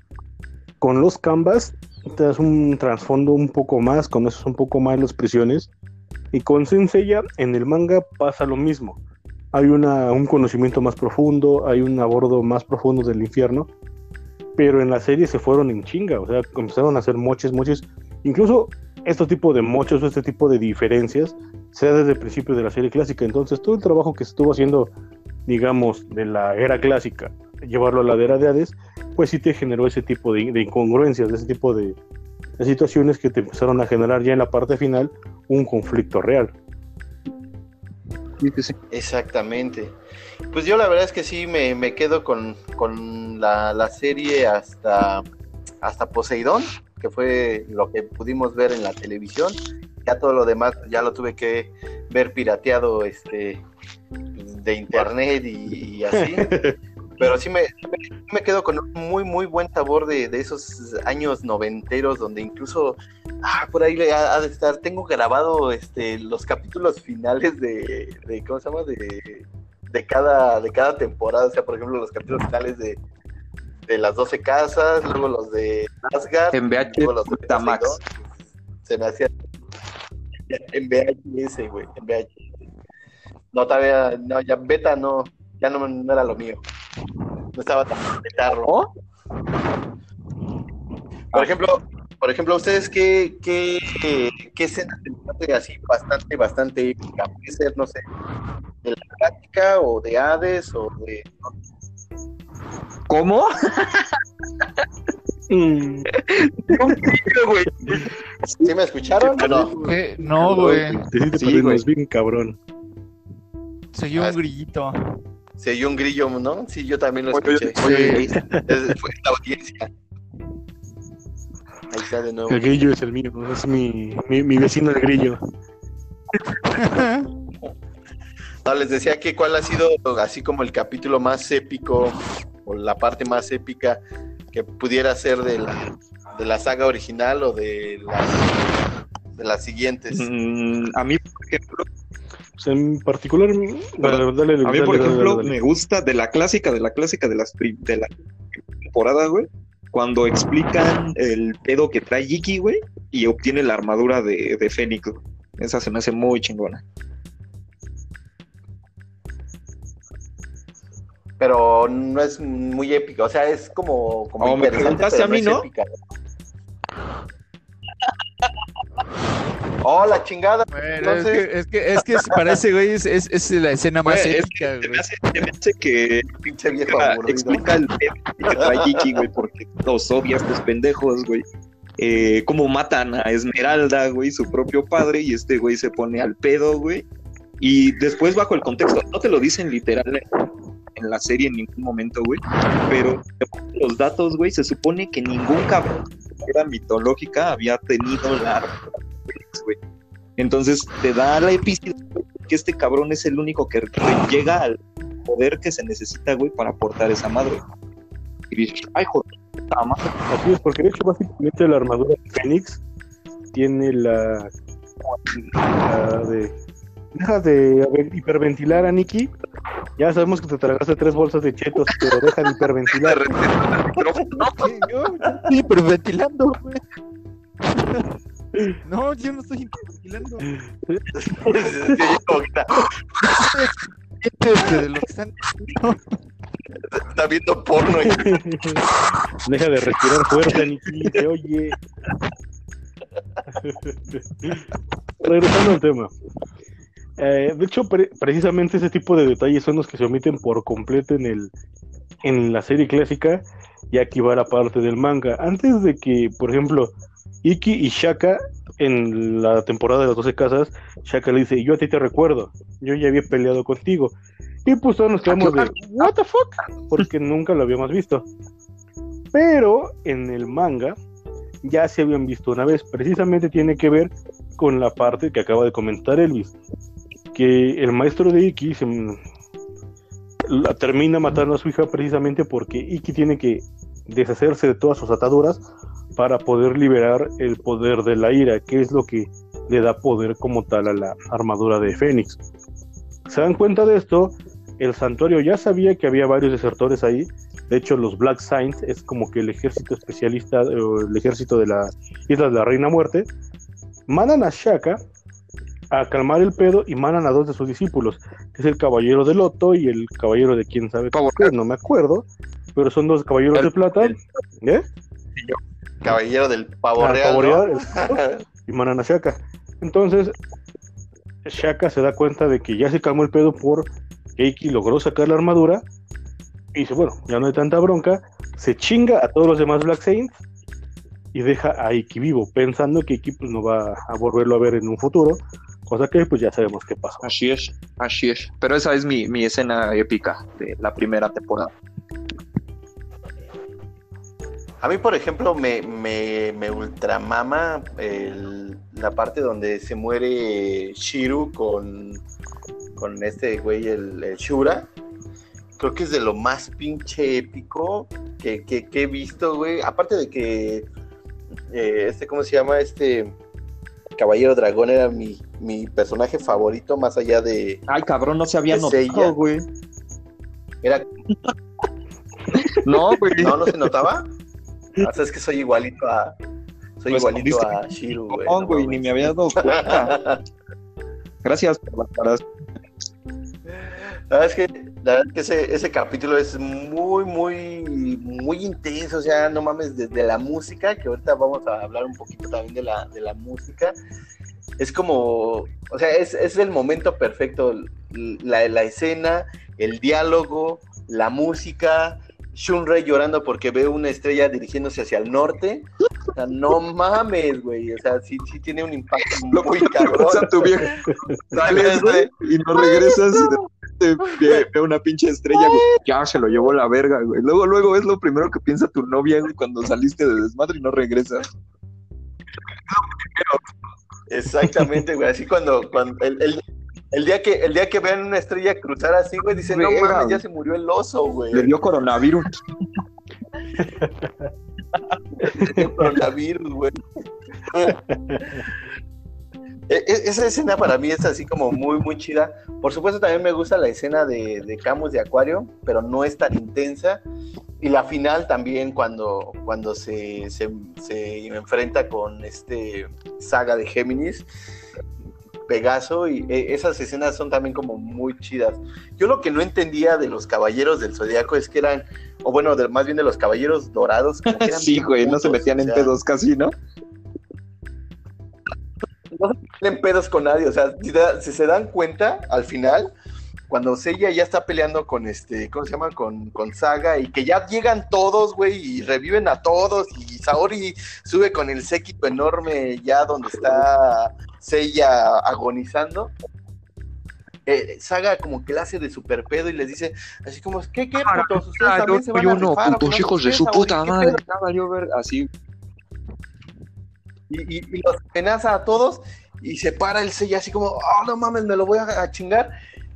Con los Canvas te das un trasfondo un poco más, conoces un poco más las prisiones. Y con Senseiya en el manga pasa lo mismo. Hay una, un conocimiento más profundo, hay un abordo más profundo del infierno. Pero en la serie se fueron en chinga, o sea, empezaron a hacer moches, moches. Incluso este tipo de mochos o este tipo de diferencias se da desde el principio de la serie clásica. Entonces, todo el trabajo que se estuvo haciendo digamos, de la era clásica, llevarlo a la era de Hades, pues sí te generó ese tipo de, de incongruencias, de ese tipo de, de situaciones que te empezaron a generar ya en la parte final un conflicto real. Exactamente. Pues yo la verdad es que sí me, me quedo con, con la, la serie hasta, hasta Poseidón, que fue lo que pudimos ver en la televisión. Ya todo lo demás ya lo tuve que ver pirateado este de internet y, y así. Pero sí me, me, me quedo con un muy, muy buen sabor de, de esos años noventeros, donde incluso, ah, por ahí le ha, ha de estar, tengo grabado este, los capítulos finales de, de ¿cómo se llama? De, de, cada, de cada temporada, o sea, por ejemplo, los capítulos finales de, de las 12 casas, luego los de Asgard, En VH, luego los de. Poseidón. Se me hacía en VHS, güey, en VHS. No, todavía, no, ya beta no, ya no, no era lo mío. No estaba tan betarro. ¿Oh? Por ejemplo, por ejemplo, ¿ustedes qué, qué, qué escena se hace así bastante, bastante épica? Puede ser, no sé, de la práctica o de Hades o de... ¿Cómo? Mm, güey. ¿Sí me escucharon o no? ¿Qué? No, güey. te sí te Sí, güey. bien cabrón. Soy Ah, un grillito. Se oyó un grillo, ¿no? Sí, yo también lo Oye, escuché. oye, Es- fue la audiencia. Ahí está de nuevo. El grillo es el mío, es mi, mi, mi vecino el grillo. No, les decía que cuál ha sido así como el capítulo más épico o la parte más épica que pudiera ser de la, de la saga original o de las, de las siguientes. Mm, a mí, por ejemplo, Pues en particular, dale, dale, a mí, dale, por dale, ejemplo, dale, dale. me gusta de la clásica, de la clásica de las de la temporada, güey, cuando explican el pedo que trae Iki, güey, y obtiene la armadura de, de Fénix. Esa se me hace muy chingona. Pero no es muy épica, o sea, es como, como Oh, me interesante, preguntaste pero a mí, es ¿no? épica. Oh, la chingada. Bueno, Entonces- es, que, es que es que parece, güey, es, es, es la escena más Güey, es épica, Se me güey. hace, se me hace que Pinche viejo aburrido. explica el pedo que trae güey, porque los obvia estos pendejos, güey. Eh, cómo matan a Esmeralda, güey, su propio padre, y este güey se pone al pedo, güey. Y después, bajo el contexto, no te lo dicen literal en, la serie en ningún momento, güey, pero los datos, güey, se supone que ningún cabrón de era mitológica había tenido la güey. Entonces te da la epicidad que este cabrón es el único que llega al poder que se necesita, güey, para portar esa madre. Y dices, ay, joder, puta madre. Así es, porque de hecho básicamente la armadura de Fénix tiene la, la de... Deja de hiperventilar a Nikki. Ya sabemos que te tragaste tres bolsas de chetos, pero deja de hiperventilar. Hiperventilando, güey. No, yo no estoy está- este, de lo que están Está viendo porno. y- Deja de respirar fuerte, Niki, se oye. Regresando al tema. Eh, de hecho, pre- precisamente ese tipo de detalles son los que se omiten por completo en el en la serie clásica y aquí va la parte del manga. Antes de que, por ejemplo, Iki y Shaka en la temporada de las 12 casas, Shaka le dice, yo a ti te recuerdo, yo ya había peleado contigo. Y pues todos nos quedamos de, what the fuck, porque nunca lo habíamos visto. Pero en el manga ya se habían visto una vez, precisamente tiene que ver con la parte que acaba de comentar Elvis, que el maestro de Iki se, la termina matando a su hija precisamente porque Iki tiene que deshacerse de todas sus ataduras para poder liberar el poder de la ira, que es lo que le da poder como tal a la armadura de Fénix. Se dan cuenta de esto, el santuario ya sabía que había varios desertores ahí, de hecho los Black Saints es como que el ejército especialista, o el ejército de las Islas de la Reina Muerte, mandan a Shaka a calmar el pedo y mandan a dos de sus discípulos, que es el caballero de Loto y el caballero de quién sabe qué, no me acuerdo, pero son dos caballeros El- de plata, el- ¿eh? Caballero del pavo Ah, real. pavo ¿no? real, y mandan a Shaka. Entonces, Shaka se da cuenta de que ya se calmó el pedo por que Iki logró sacar la armadura y dice, bueno, ya no hay tanta bronca, se chinga a todos los demás Black Saints y deja a Iki vivo, pensando que Iki pues, no va a volverlo a ver en un futuro, cosa que pues ya sabemos qué pasó. Así es, así es. Pero esa es mi, mi escena épica de la primera temporada. A mí, por ejemplo, me, me, me ultramama el- la parte donde se muere Shiru con, con este güey, el, el Shura. Creo que es de lo más pinche épico que, que- que he visto, güey. Aparte de que, eh, este, ¿cómo se llama? Este Caballero Dragón era mi, mi personaje favorito, más allá de... Ay, cabrón, no se había notado, güey. Era, No, güey. ¿No, no se notaba? O sea, es que soy igualito a... Soy Pues, igualito a Shiru, güey. No, no güey, ni me había dado cuenta. Gracias por la aclaración. La verdad es que, la verdad es que ese, ese capítulo es muy, muy, muy intenso. O sea, no mames, desde la música, que ahorita vamos a hablar un poquito también de la, de la música. Es como, o sea, es, es el momento perfecto. La, la escena, el diálogo, la música. Shunrei llorando porque ve una estrella dirigiéndose hacia el norte. O sea, no mames, güey. O sea, sí, sí tiene un impacto Lo muy cabrón. a tu vieja. Sales, güey, y no regresas y de repente ve, ve una pinche estrella, güey. Ya se lo llevó la verga, güey. Luego, luego es lo primero que piensa tu novia, güey, cuando saliste de desmadre y no regresas. Exactamente, güey. Así cuando, cuando el, el- el día que el día que vean una estrella cruzar así, güey, dicen, no mames, ya se murió el oso, güey. Le dio coronavirus. El coronavirus, güey. E- e- Esa escena para mí es así como muy, muy chida. Por supuesto, también me gusta la escena de, de Camus de Acuario, pero no es tan intensa. Y la final también, cuando, cuando se, se, se enfrenta con este saga de Géminis, Pegaso, y e- esas escenas son también como muy chidas. Yo lo que no entendía de los caballeros del zodiaco es que eran, o bueno, de- más bien de los caballeros dorados. como que eran Sí, güey, no se metían o en pedos casi, ¿no? tienen pedos con nadie. O sea, si, da- si se dan cuenta, al final, cuando Seiya ya está peleando con este, ¿cómo se llama? Con, con Saga y que ya llegan todos, güey, y reviven a todos. Y Saori sube con el séquito enorme ya donde está Seiya agonizando. Eh, Saga como hace de super pedo y les dice así como, ¿qué, qué, putos? ¿Ustedes también se van a rifar, ¿o qué no sé qué, Saori? ¿Qué pedo?" Así, y, y- y los amenaza a todos y se para el sello así como, oh, no mames, me lo voy a, a chingar.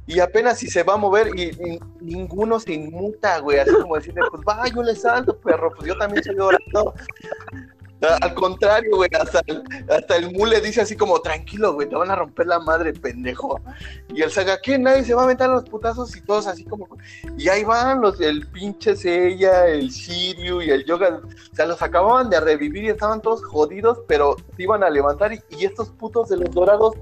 Y apenas si se va a mover y, y ninguno se inmuta, güey, así como decirle, pues va, yo le salto, perro, pues yo también soy dorado. A- Al contrario, güey, hasta el, hasta el mule dice así como, tranquilo, güey, te van a romper la madre, pendejo. Y el saga, ¿qué? Nadie se va a aventar los putazos y todos así como... Y ahí van los, el pinche Seiya, el Shiryu y el Yoga. O sea, los acababan de revivir y estaban todos jodidos, pero se iban a levantar. Y, y estos putos de los dorados,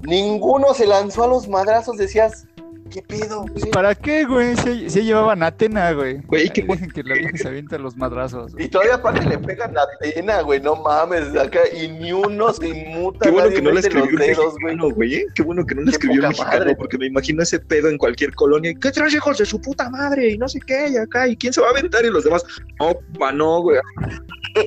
ninguno se lanzó a los madrazos. Decías, ¿Qué pedo, Pues, güey? ¿Para qué, güey? Se, se llevaban a Atena, güey. Güey, qué Ahí dicen que la vieja se avienta los madrazos. güey. Y todavía aparte le pegan a Atena, güey, no mames, acá, y ni uno se inmuta, Qué bueno que no le mete escribió los un dedos, güey. mexicano, güey. ¿eh? Qué bueno que no le escribió un mexicano, madre. porque me imagino ese pedo en cualquier colonia. ¿Qué traes hijos de su puta madre? Y no sé qué, y acá, ¿y quién se va a aventar? Y los demás, no, pa, no, güey.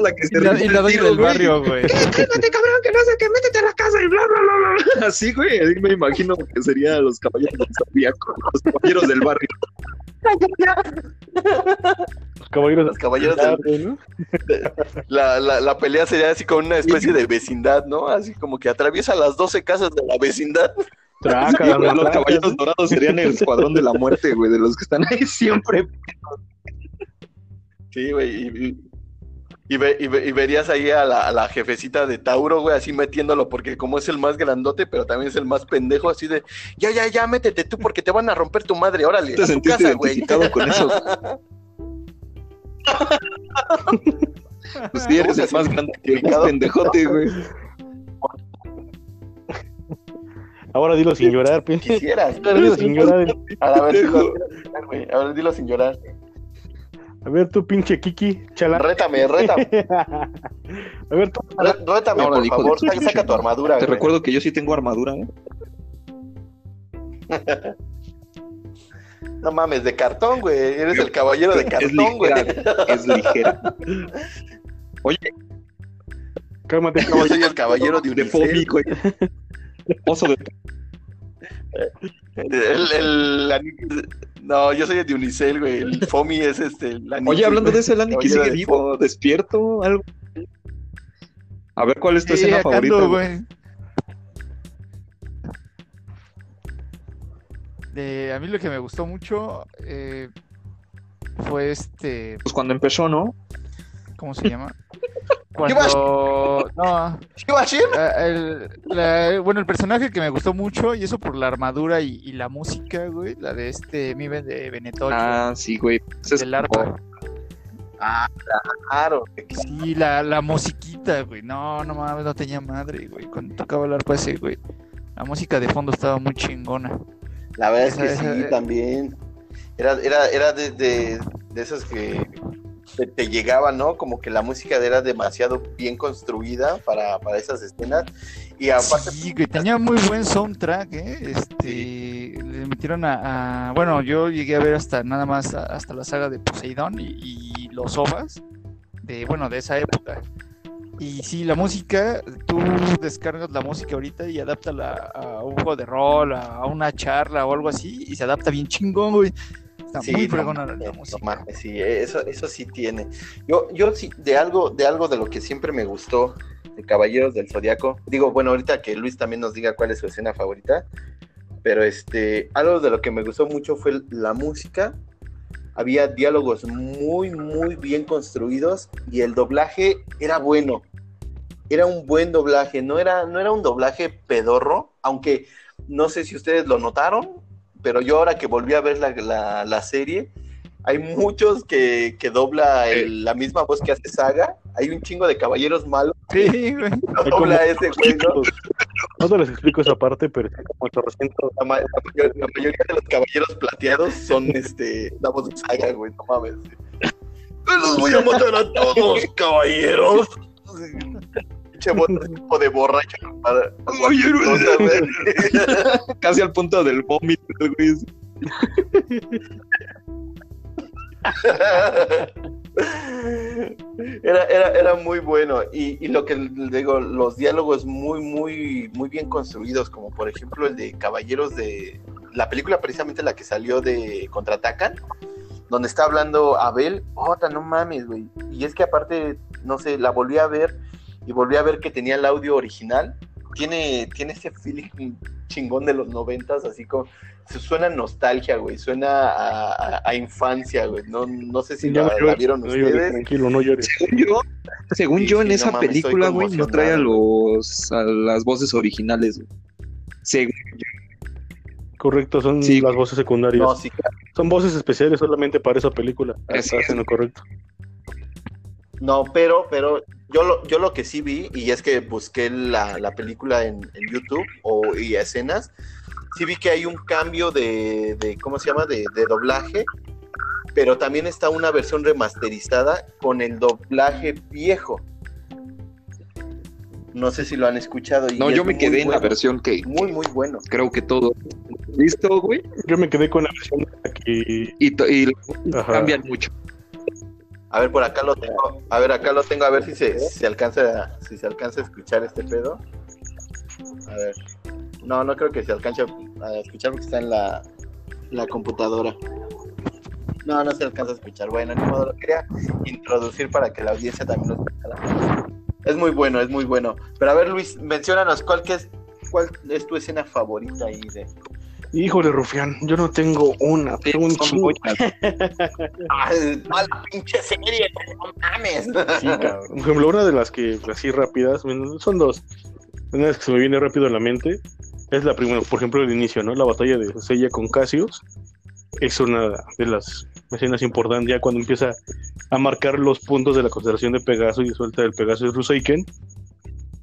La que se Y la, y la doña del barrio, güey. Quédate, cabrón, que no sé qué, métete a la casa y bla, bla, bla, bla. Así, güey, ahí me imagino que serían los caballeros del zodiaco, los caballeros del barrio. Los caballeros Los caballeros del- del... ¿no? La, la, la pelea sería así con una especie de vecindad, ¿no? Así como que atraviesa las 12 casas de la vecindad. Traca, Sí, güey, dando los caballeros ¿sí? dorados serían el escuadrón de la muerte, güey, de los que están ahí siempre. Sí, güey. Y, y- ve- y ve- y verías ahí a la, a la jefecita de Tauro, güey, así metiéndolo, porque como es el más grandote, pero también es el más pendejo, así de, ya, ya, ya, métete tú, porque te van a romper tu madre, órale, ¿Te a tu sentiste casa, güey. identificado con eso? Pues sí, eres el más grande que el más pendejote, güey. Ahora dilo sin llorar. Quisieras, Ahora dilo sin llorar. a ver, dilo, güey, a ver, dilo sin llorar. A ver, tú, pinche Kiki, chala. Rétame, rétame, A ver, tú, ré- rétame, Ahora, por favor, saca, tu armadura, Te güey. recuerdo que yo sí tengo armadura, ¿eh? No mames, de cartón, güey, eres el caballero de Es cartón, güey. es ligera. Oye, cálmate, No, soy el caballero de Unicel. güey. Oso de El, el, no, yo soy el de Unicel, güey. El Fomi es este. El Aniki, Oye, hablando güey. de ese, el Aniki sigue de vivo, despierto, algo. A ver, ¿cuál es tu Sí, escena favorita? ando, güey? güey. Eh, a mí lo que me gustó mucho eh, fue este, Pues cuando empezó, ¿no? ¿cómo se llama? Cuando, no. Ah, el- la- bueno, el personaje que me gustó mucho, y eso por la armadura y, y la música, güey, la de este Miven de Benetolcho, Ah, sí, güey. Es del arpa. Claro. Sí, la, la musiquita, güey. No, no mames, no tenía madre, güey. Cuando tocaba el arpa ese, güey. La música de fondo estaba muy chingona. La verdad es que Esa- sí, esa- también. Era, era, era de, de, de esas que te, te llegaba, ¿no? Como que la música era demasiado bien construida para, para esas escenas. Y aparte, Sí, güey, tenía muy buen soundtrack, ¿eh? Este, le metieron a, a- Bueno, yo llegué a ver hasta nada más hasta la saga de Poseidón y, y los OVAs de, bueno, de esa época. Y sí, la música, tú descargas la música ahorita y adáptala a un juego de rol, a una charla o algo así, y se adapta bien chingón, güey. Está Sí, muy no fregona la, no mames, sí, eso, eso sí tiene. Yo, yo sí, de algo, de algo de lo que siempre me gustó de Caballeros del Zodiaco, digo, bueno, ahorita que Luis también nos diga cuál es su escena favorita, pero este, algo de lo que me gustó mucho fue la música. Había diálogos muy, muy bien construidos y el doblaje era bueno. Era un buen doblaje, no era, no era un doblaje pedorro, aunque no sé si ustedes lo notaron, pero yo ahora que volví a ver la, la- la serie, hay muchos que, que dobla el- la misma voz que hace Saga. Hay un chingo de caballeros malos Sí, güey. que dobla ese güey, ¿no? No te les explico esa parte, pero es como el torreciento. La, ma- la mayor- la mayoría de los caballeros plateados son este, la voz de Saga, güey, no mames. Los voy a matar a todos, caballeros. Pinche tipo de borracho. para-. Casi al punto del vómito, güey. Era, era, era muy bueno y, y lo que digo, los diálogos muy, muy, muy bien construidos, como por ejemplo el de Caballeros de la película precisamente la que salió de Contraatacan, donde está hablando Abel, otra no mames, güey. Y es que aparte, no sé, la volví a ver y volví a ver que tenía el audio original. Tiene, tiene ese feeling chingón de los noventas, así como suena a nostalgia, güey, suena a, a- a infancia, güey. No, no sé si Ya la, no la llores, vieron no ustedes. tranquilo, no llores. Según yo, según Sí, yo en sí, esa mames, película, güey, no trae a los a las voces originales, güey. Según Correcto, son Sí. las voces secundarias. No, sí, claro. Son voces especiales solamente para esa película. Así es. lo correcto. no, pero, pero yo lo, yo lo que sí vi, y es que busqué la, la película en, en YouTube o, y escenas, sí vi que hay un cambio de, de ¿cómo se llama? De, de doblaje, pero también está una versión remasterizada con el doblaje viejo. No sé si lo han escuchado. y No, es yo me muy quedé en la bueno, versión que Muy, muy bueno. creo que todo. ¿Listo, güey? Yo me quedé con la versión que. Y, y cambian mucho. A ver, por acá lo tengo. A ver, acá lo tengo, a ver si se, se alcanza, si se alcanza a escuchar este pedo. A ver. No, no creo que se alcance a escuchar porque está en la, la computadora. No, no se alcanza a escuchar. Bueno, ni modo, lo quería introducir para que la audiencia también lo escuchara. Es muy bueno, es muy bueno. Pero a ver, Luis, menciónanos cuál que es, cuál es tu escena favorita ahí de. Híjole, Rufián, yo no tengo una, Sí, tengo un chingo. ¡Ah, mala pinche serie! ¡No mames! Sí, cabrón. Por ejemplo, una de las que así rápidas, son dos. Una vez que se me viene rápido a la mente es la primera, por ejemplo, el inicio, ¿no? La batalla de Seiya con Cassius es una de las escenas importantes ya cuando empieza a marcar los puntos de la constelación de Pegaso y suelta el Pegaso Ruseiken.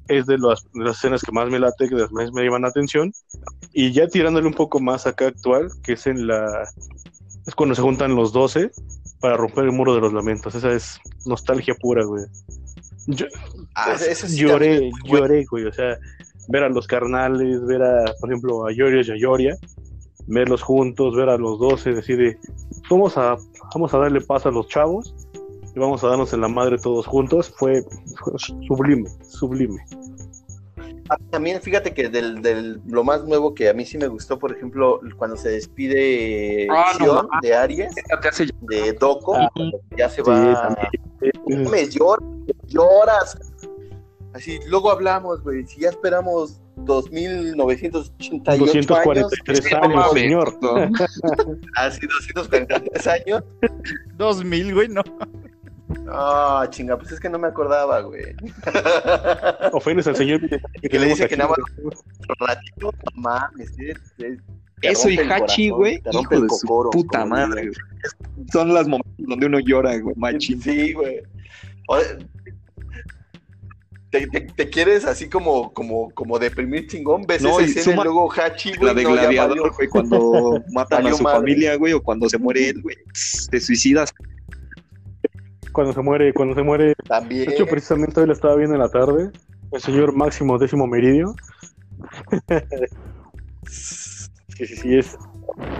Es de las, de las escenas que más me late, que las más me llaman la atención. Y ya tirándole un poco más acá actual, que es en la. Es cuando se juntan los 12 para romper el muro de los lamentos. Esa es nostalgia pura, güey. Yo, Ah, sí lloré, lloré, güey. O sea, ver a los carnales, ver a, por ejemplo, a Yorio y a Yoria, verlos juntos, ver a los 12, decir, de, vamos a, vamos a darle paz a los chavos y vamos a darnos en la madre todos juntos. Fue, fue sublime, sublime. Ah, También fíjate que del, del lo más nuevo que a mí sí me gustó, por ejemplo, cuando se despide Ah, no Sion de Aries, hace de Doko, Ah, ya se sí, va. Eh, No mames, llor- lloras. Así, luego hablamos, güey. Si ya esperamos 2988 años, 243 ¿qué años, vamos? señor. Así 243 años. 2000, güey, no. Ah, chinga, pues es que no me acordaba, güey. Ofendes al señor Que le dice que nada más un ratito, no mames, Eso y Hachi, güey, hijo rompe el de su cocoro, puta madre, güey. Son los momentos donde uno llora, güey, machín. Sí, güey. O- Te, te- te quieres así como, como, como deprimir chingón, ves No, esa y escena y luego Hachi, güey, La de no, Gladiador, güey, cuando matan a su madre. familia, güey, o cuando se muere él, güey. Te suicidas. Cuando se muere, cuando se muere También. De hecho, precisamente hoy lo estaba viendo en la tarde. El señor Máximo Décimo Meridio. sí, sí, sí, es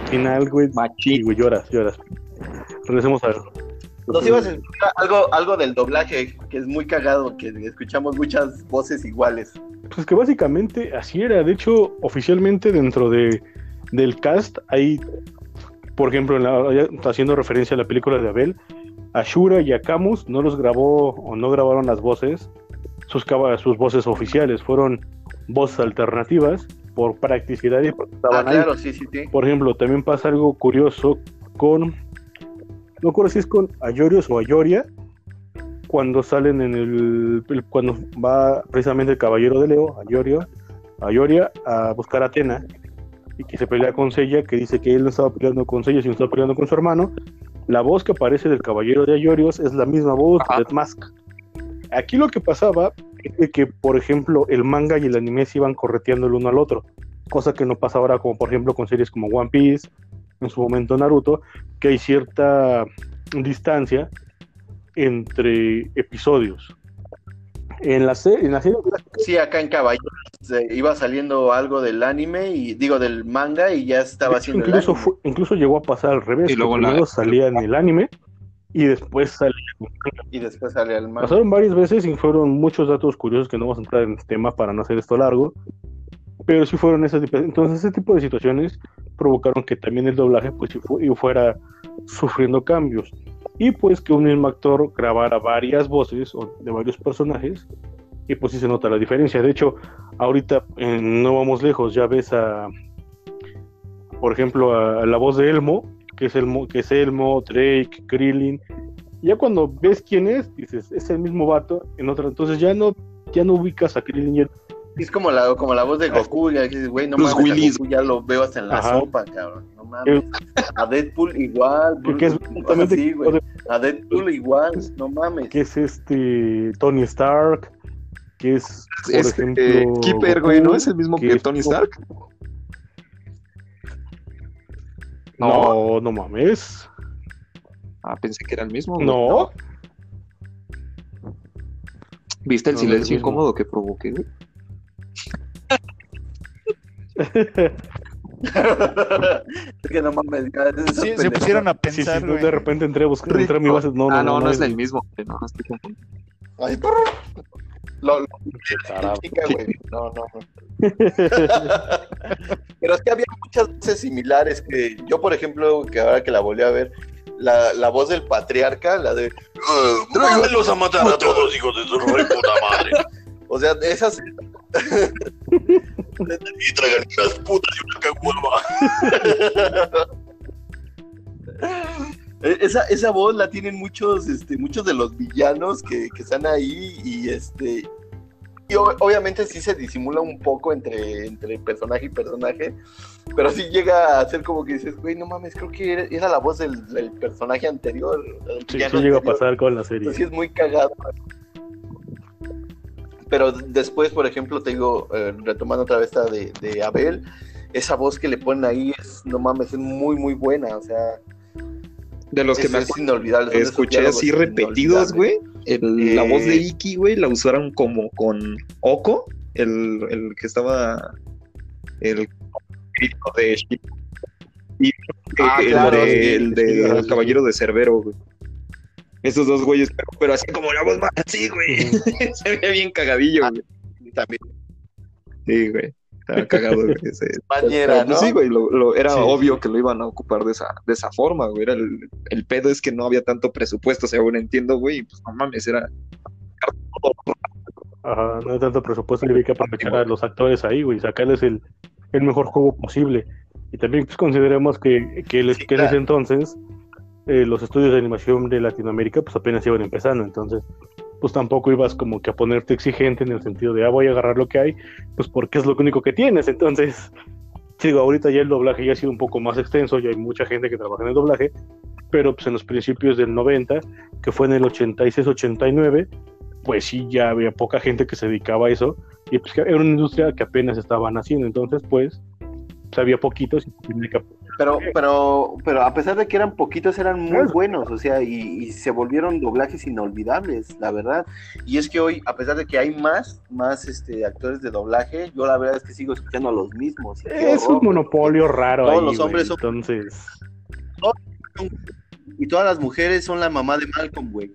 final, güey. Machín. güey, lloras, lloras. Regresemos a. Nos ibas a explicar algo, algo del doblaje, que es muy cagado, que escuchamos muchas voces iguales. Pues que básicamente así era. De hecho, oficialmente dentro de, del cast hay, por ejemplo, en la- haciendo referencia a la película de Abel, Ashura y a Camus no los grabó o no grabaron las voces, sus, sus voces oficiales, fueron voces alternativas por practicidad y porque Ah, estaban ahí. claro, sí, sí, sí. Por ejemplo, también pasa algo curioso con. No recuerdo si es con Ayorios o Ayoria. Cuando salen en el. el- Cuando va precisamente el caballero de Leo, Ayorio, Ayoria, a buscar a Atena. Y que se pelea con Sella, que dice que él no estaba peleando con Sella, sino estaba peleando con su hermano. La voz que aparece del caballero de Ayorios es la misma voz Ajá. de Death Mask. Aquí lo que pasaba es de que, por ejemplo, el manga y el anime se iban correteando el uno al otro cosa que no pasa ahora como por ejemplo con series como One Piece, en su momento Naruto, que hay cierta distancia entre episodios. En la, se- en la serie Sí, acá en Caballeros eh, iba saliendo algo del anime, y digo del manga, y ya estaba haciendo el incluso, anime. fue- incluso llegó a pasar al revés, Y luego la- salía en el anime y después salía Y después sale el manga. Pasaron varias veces y fueron muchos datos curiosos que no vamos a entrar en el tema para no hacer esto largo. Pero sí fueron esas. Entonces, ese tipo de situaciones provocaron que también el doblaje pues, fuera sufriendo cambios. Y pues que un mismo actor grabara varias voces o de varios personajes. Y pues sí se nota la diferencia. De hecho, ahorita no vamos lejos. Ya ves a. Por ejemplo, a, a la voz de Elmo, que es Elmo, que es Elmo, Drake, Krillin, ya cuando ves quién es, dices, es el mismo vato en otra, entonces ya no, ya no ubicas a Krillin y el- Es como la, como la voz de Goku, ya que dices, güey, no Bruce mames, Willis. Goku ya lo veo hasta en la Ajá. sopa, cabrón. No mames. A Deadpool igual, que, que es Bruce- justamente sí, güey. A Deadpool igual, no mames. que es este Tony Stark, que es por Es ejemplo eh, Keeper, güey, ¿no? Es el mismo que que Tony Stark. No, no mames. Ah, pensé que era el mismo. güey. No. ¿Viste el No, silencio incómodo que provoqué, güey? Es que no mames, Sí, se pusieron a Sí, sí, pensar, no, güey. de repente entré a buscar, entré a mi base. No, no, ah, no, no, es el el mismo. güey, No, estoy confundido. Ay, brr. Lo, lo- chica, güey. No, no, no. Pero es que había muchas voces similares que yo, por ejemplo, que ahora que la volví a ver, la, la voz del patriarca, la de Tráiganlos a matar a todos, hijos de su re puta madre. o sea, esas Y traigan unas putas y una caguama. E- Esa, esa voz la tienen muchos, este, muchos de los villanos que, que están ahí y este. Y ob- obviamente sí se disimula un poco entre, entre personaje y personaje, pero sí llega a ser como que dices, güey, no mames, creo que era, era la voz del, del personaje anterior. del Sí, sí llega a pasar con la serie. Entonces, sí es muy cagado. Pero después, por ejemplo, te digo, eh, retomando otra vez esta de, de Abel, esa voz que le ponen ahí es, no mames, es muy, muy buena. O sea, De los que me es inolvidable. escuché así repetidos, güey. el- La Eh. voz de Iki, güey, la usaron como con Oko, el, el que estaba. El de Shi- y Ah, el, claro, de, sí, el de sí, el sí. caballero de Cerbero, güey. Esos dos güeyes, pero, pero así como la voz más así, güey. Se ve bien cagadillo, güey. También. Sí, güey. Estaba cagado, güey. ese- Bañera, Pero, pues. Sí, güey, lo, lo- era Sí. obvio que lo iban a ocupar de esa, de esa forma, güey. Era el, el pedo es que no había tanto presupuesto, según entiendo, güey. Pues no mames, era. Ajá, no hay tanto presupuesto y había que aprovechar a los actores ahí, güey, sacarles el, el mejor juego posible. Y también pues, consideremos que, que, les- Sí, que en ese claro. entonces eh, los estudios de animación de Latinoamérica pues apenas iban empezando, entonces pues tampoco ibas como que a ponerte exigente en el sentido de, ah, voy a agarrar lo que hay, pues porque es lo único que tienes. Entonces, digo, ahorita ya el doblaje ya ha sido un poco más extenso, ya hay mucha gente que trabaja en el doblaje, pero pues en los principios del 90, que fue en el 86-89, pues sí, ya había poca gente que se dedicaba a eso, y pues era una industria que apenas estaba naciendo, entonces pues, pues, había poquitos y tenía que Pero, pero, pero a pesar de que eran poquitos, eran muy buenos, o sea, y, y se volvieron doblajes inolvidables, la verdad. Y es que hoy, a pesar de que hay más, más este, actores de doblaje, yo la verdad es que sigo escuchando a los mismos. Es un monopolio raro Todos ahí, los hombres son- entonces... Y todas las mujeres son la mamá de Malcolm, güey.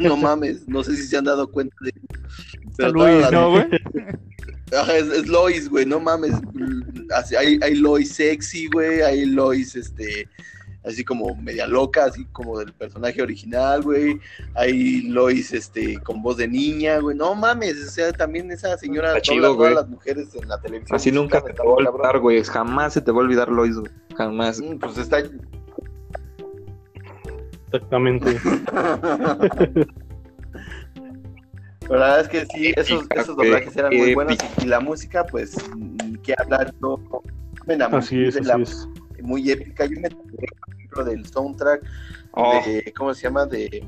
No mames, no sé si se han dado cuenta de Luis, las- ¿no, güey? Es, es Lois, güey, no mames. Así, hay, hay Lois sexy, güey, hay Lois, este, así como media loca, así como del personaje original, güey. Hay Lois, este, con voz de niña, güey. No mames, o sea, también esa señora chido, a todas las mujeres en la televisión. Así nunca te va a olvidar, güey. Jamás se te va a olvidar Lois, güey. Jamás. Mm, Pues está. Exactamente. La verdad es que sí, esos, doblajes eran muy buenos y la música, pues, hablar, no, me enamoré Así es, de la- así es. muy épica. Yo me enamoré, por ejemplo, del soundtrack Oh, de, ¿cómo se llama? De,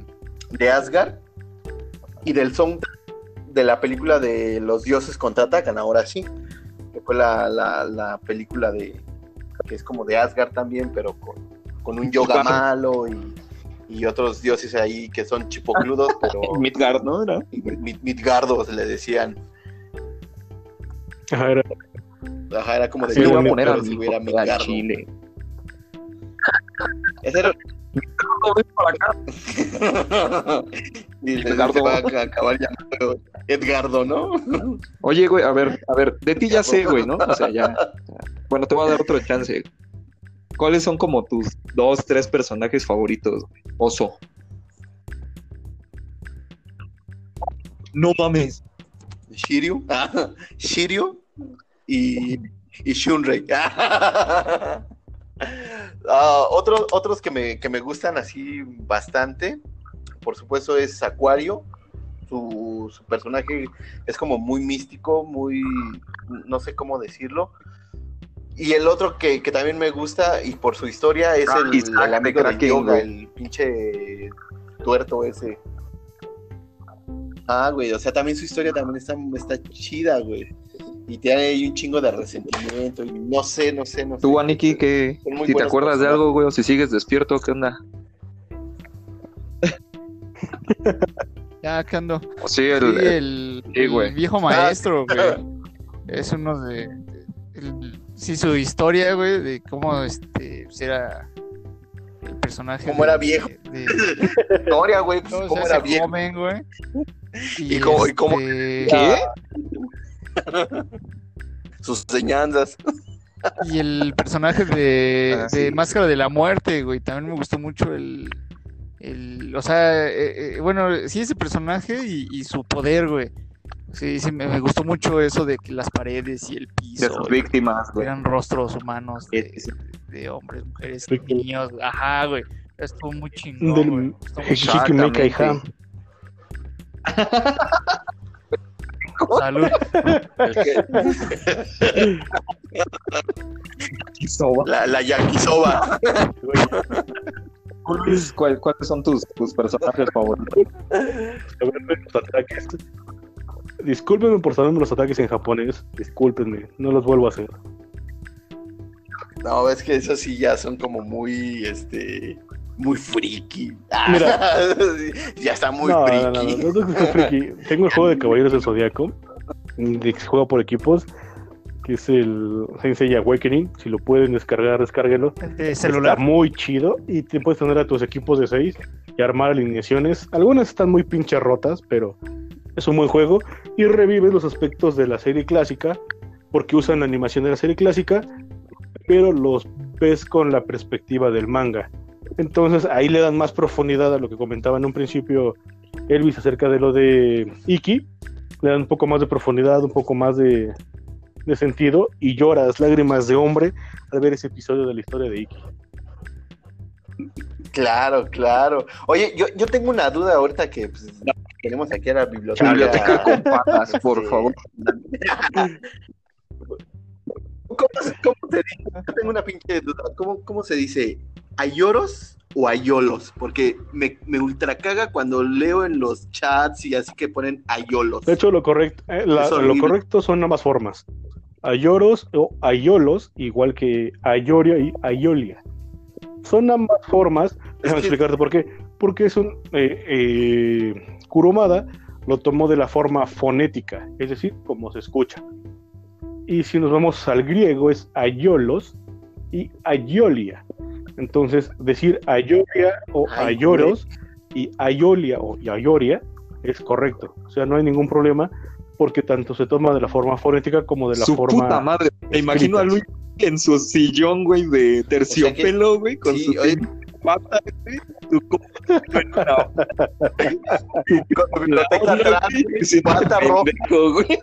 de Asgard y del soundtrack de la película de Los dioses contraatacan, ahora sí, que fue la, la, la película de, que es como de Asgard también, pero con, con un yoga malo y, y otros dioses ahí que son chipocludos, pero Midgard, ¿no? Era. Mid- Midgardos le decían. Ajá, era- Ajá, era como de voy a poner a mi hijo, chile. Ese era- para acá. y Edgardo. se va a acabar llamando Edgardo, ¿no? Oye, güey, a ver, a ver, de ti ya sé, güey, ¿no? O sea, ya. Bueno, te voy a dar otro chance. ¿Cuáles son como tus dos, tres personajes favoritos? güey? Oso. No mames. Shiryu, ah, Shiryu y, y Shunrei. Ah, otros, otros que me, que me gustan así bastante, por supuesto, es Acuario. Su, su personaje es como muy místico, muy, no sé cómo decirlo. Y el otro que, que también me gusta, y por su historia, es el, Isaac el amigo de yoga, el pinche tuerto ese. Ah, güey, o sea, también su historia también está, está chida, güey. Y tiene ahí un chingo de resentimiento y no sé, no sé, no sé. Tú, Aniki, que si te acuerdas de algo, güey, o si sigues despierto, ¿qué onda? Ya que ando. Sí, Sí, el, el, sí, el güey. viejo maestro, güey. Es uno de. el- sí, su historia, güey, de cómo este pues, era el personaje. Cómo de- era viejo. de- de- historia, güey, pues, cómo se cómo hace era viejo. joven, güey. Y cómo- y cómo- este, ¿Qué? Sus enseñanzas. Y el personaje de, Ah, de sí. Máscara de la Muerte, güey. También me gustó mucho el. el o sea, eh, eh, bueno, sí, ese personaje y, y su poder, güey. Sí, sí, me, me gustó mucho eso de que las paredes y el de piso sus y- víctimas, güey. eran rostros humanos de, Sí, sí. de hombres, mujeres, Sí, que- niños. Ajá, güey. Estuvo muy chingón, Del güey. Estuvo muy. Salud. La, la yakisoba. Luis, ¿cuál- ¿Cuáles son tus, tus personajes favoritos? Saberme los ataques. Discúlpenme por saberme los ataques en japonés. Discúlpenme, no los vuelvo a hacer. No, es que esos sí ya son como muy, este, muy friki. Mira. ya está muy no, friki. no, no, no, no, no, no, friki. Tengo el juego de Caballeros del Zodiaco, de que se juega por equipos, que es el Sensei Awakening. Si lo pueden descargar, descárguenlo. De celular. Está muy chido y te puedes tener a tus equipos de 6 y armar alineaciones. Algunas están muy pinches rotas, pero es un buen juego y revives los aspectos de la serie clásica porque usan la animación de la serie clásica, pero los ves con la perspectiva del manga. Entonces ahí le dan más profundidad a lo que comentaba en un principio Elvis acerca de lo de Iki. Le dan un poco más de profundidad, un poco más de, de sentido y lloras lágrimas de hombre al ver ese episodio de la historia de Iki. Claro, claro. Oye, yo, yo tengo una duda ahorita que pues, tenemos aquí a la biblioteca. Biblioteca con patas, por favor. ¿Cómo, se- cómo se dice? Yo tengo una pinche duda. ¿Cómo, cómo se dice? ¿Ayoros o ayolos? Porque me, me ultra caga cuando leo en los chats y así que ponen ayolos. De hecho, lo correcto, eh, la- lo correcto son ambas formas. Ayoros o ayolos, igual que ayoria y ayolia. Son ambas formas. Déjame que- explicarte por qué. Porque es un eh, eh, Kurumada lo tomó de la forma fonética, es decir, como se escucha. Y si nos vamos al griego es ayolos y ayolia. Entonces, decir ayolia o Ay, ayoros y ayolia o ayoria es correcto. O sea, no hay ningún problema porque tanto se toma de la forma fonética como de la Su forma. puta madre. Me imagino a Luis en su sillón, güey, de terciopelo, güey, con sí, su oye. Pata, güey. Su co- en una tu atrás, siendo bata roja, pendejo, güey.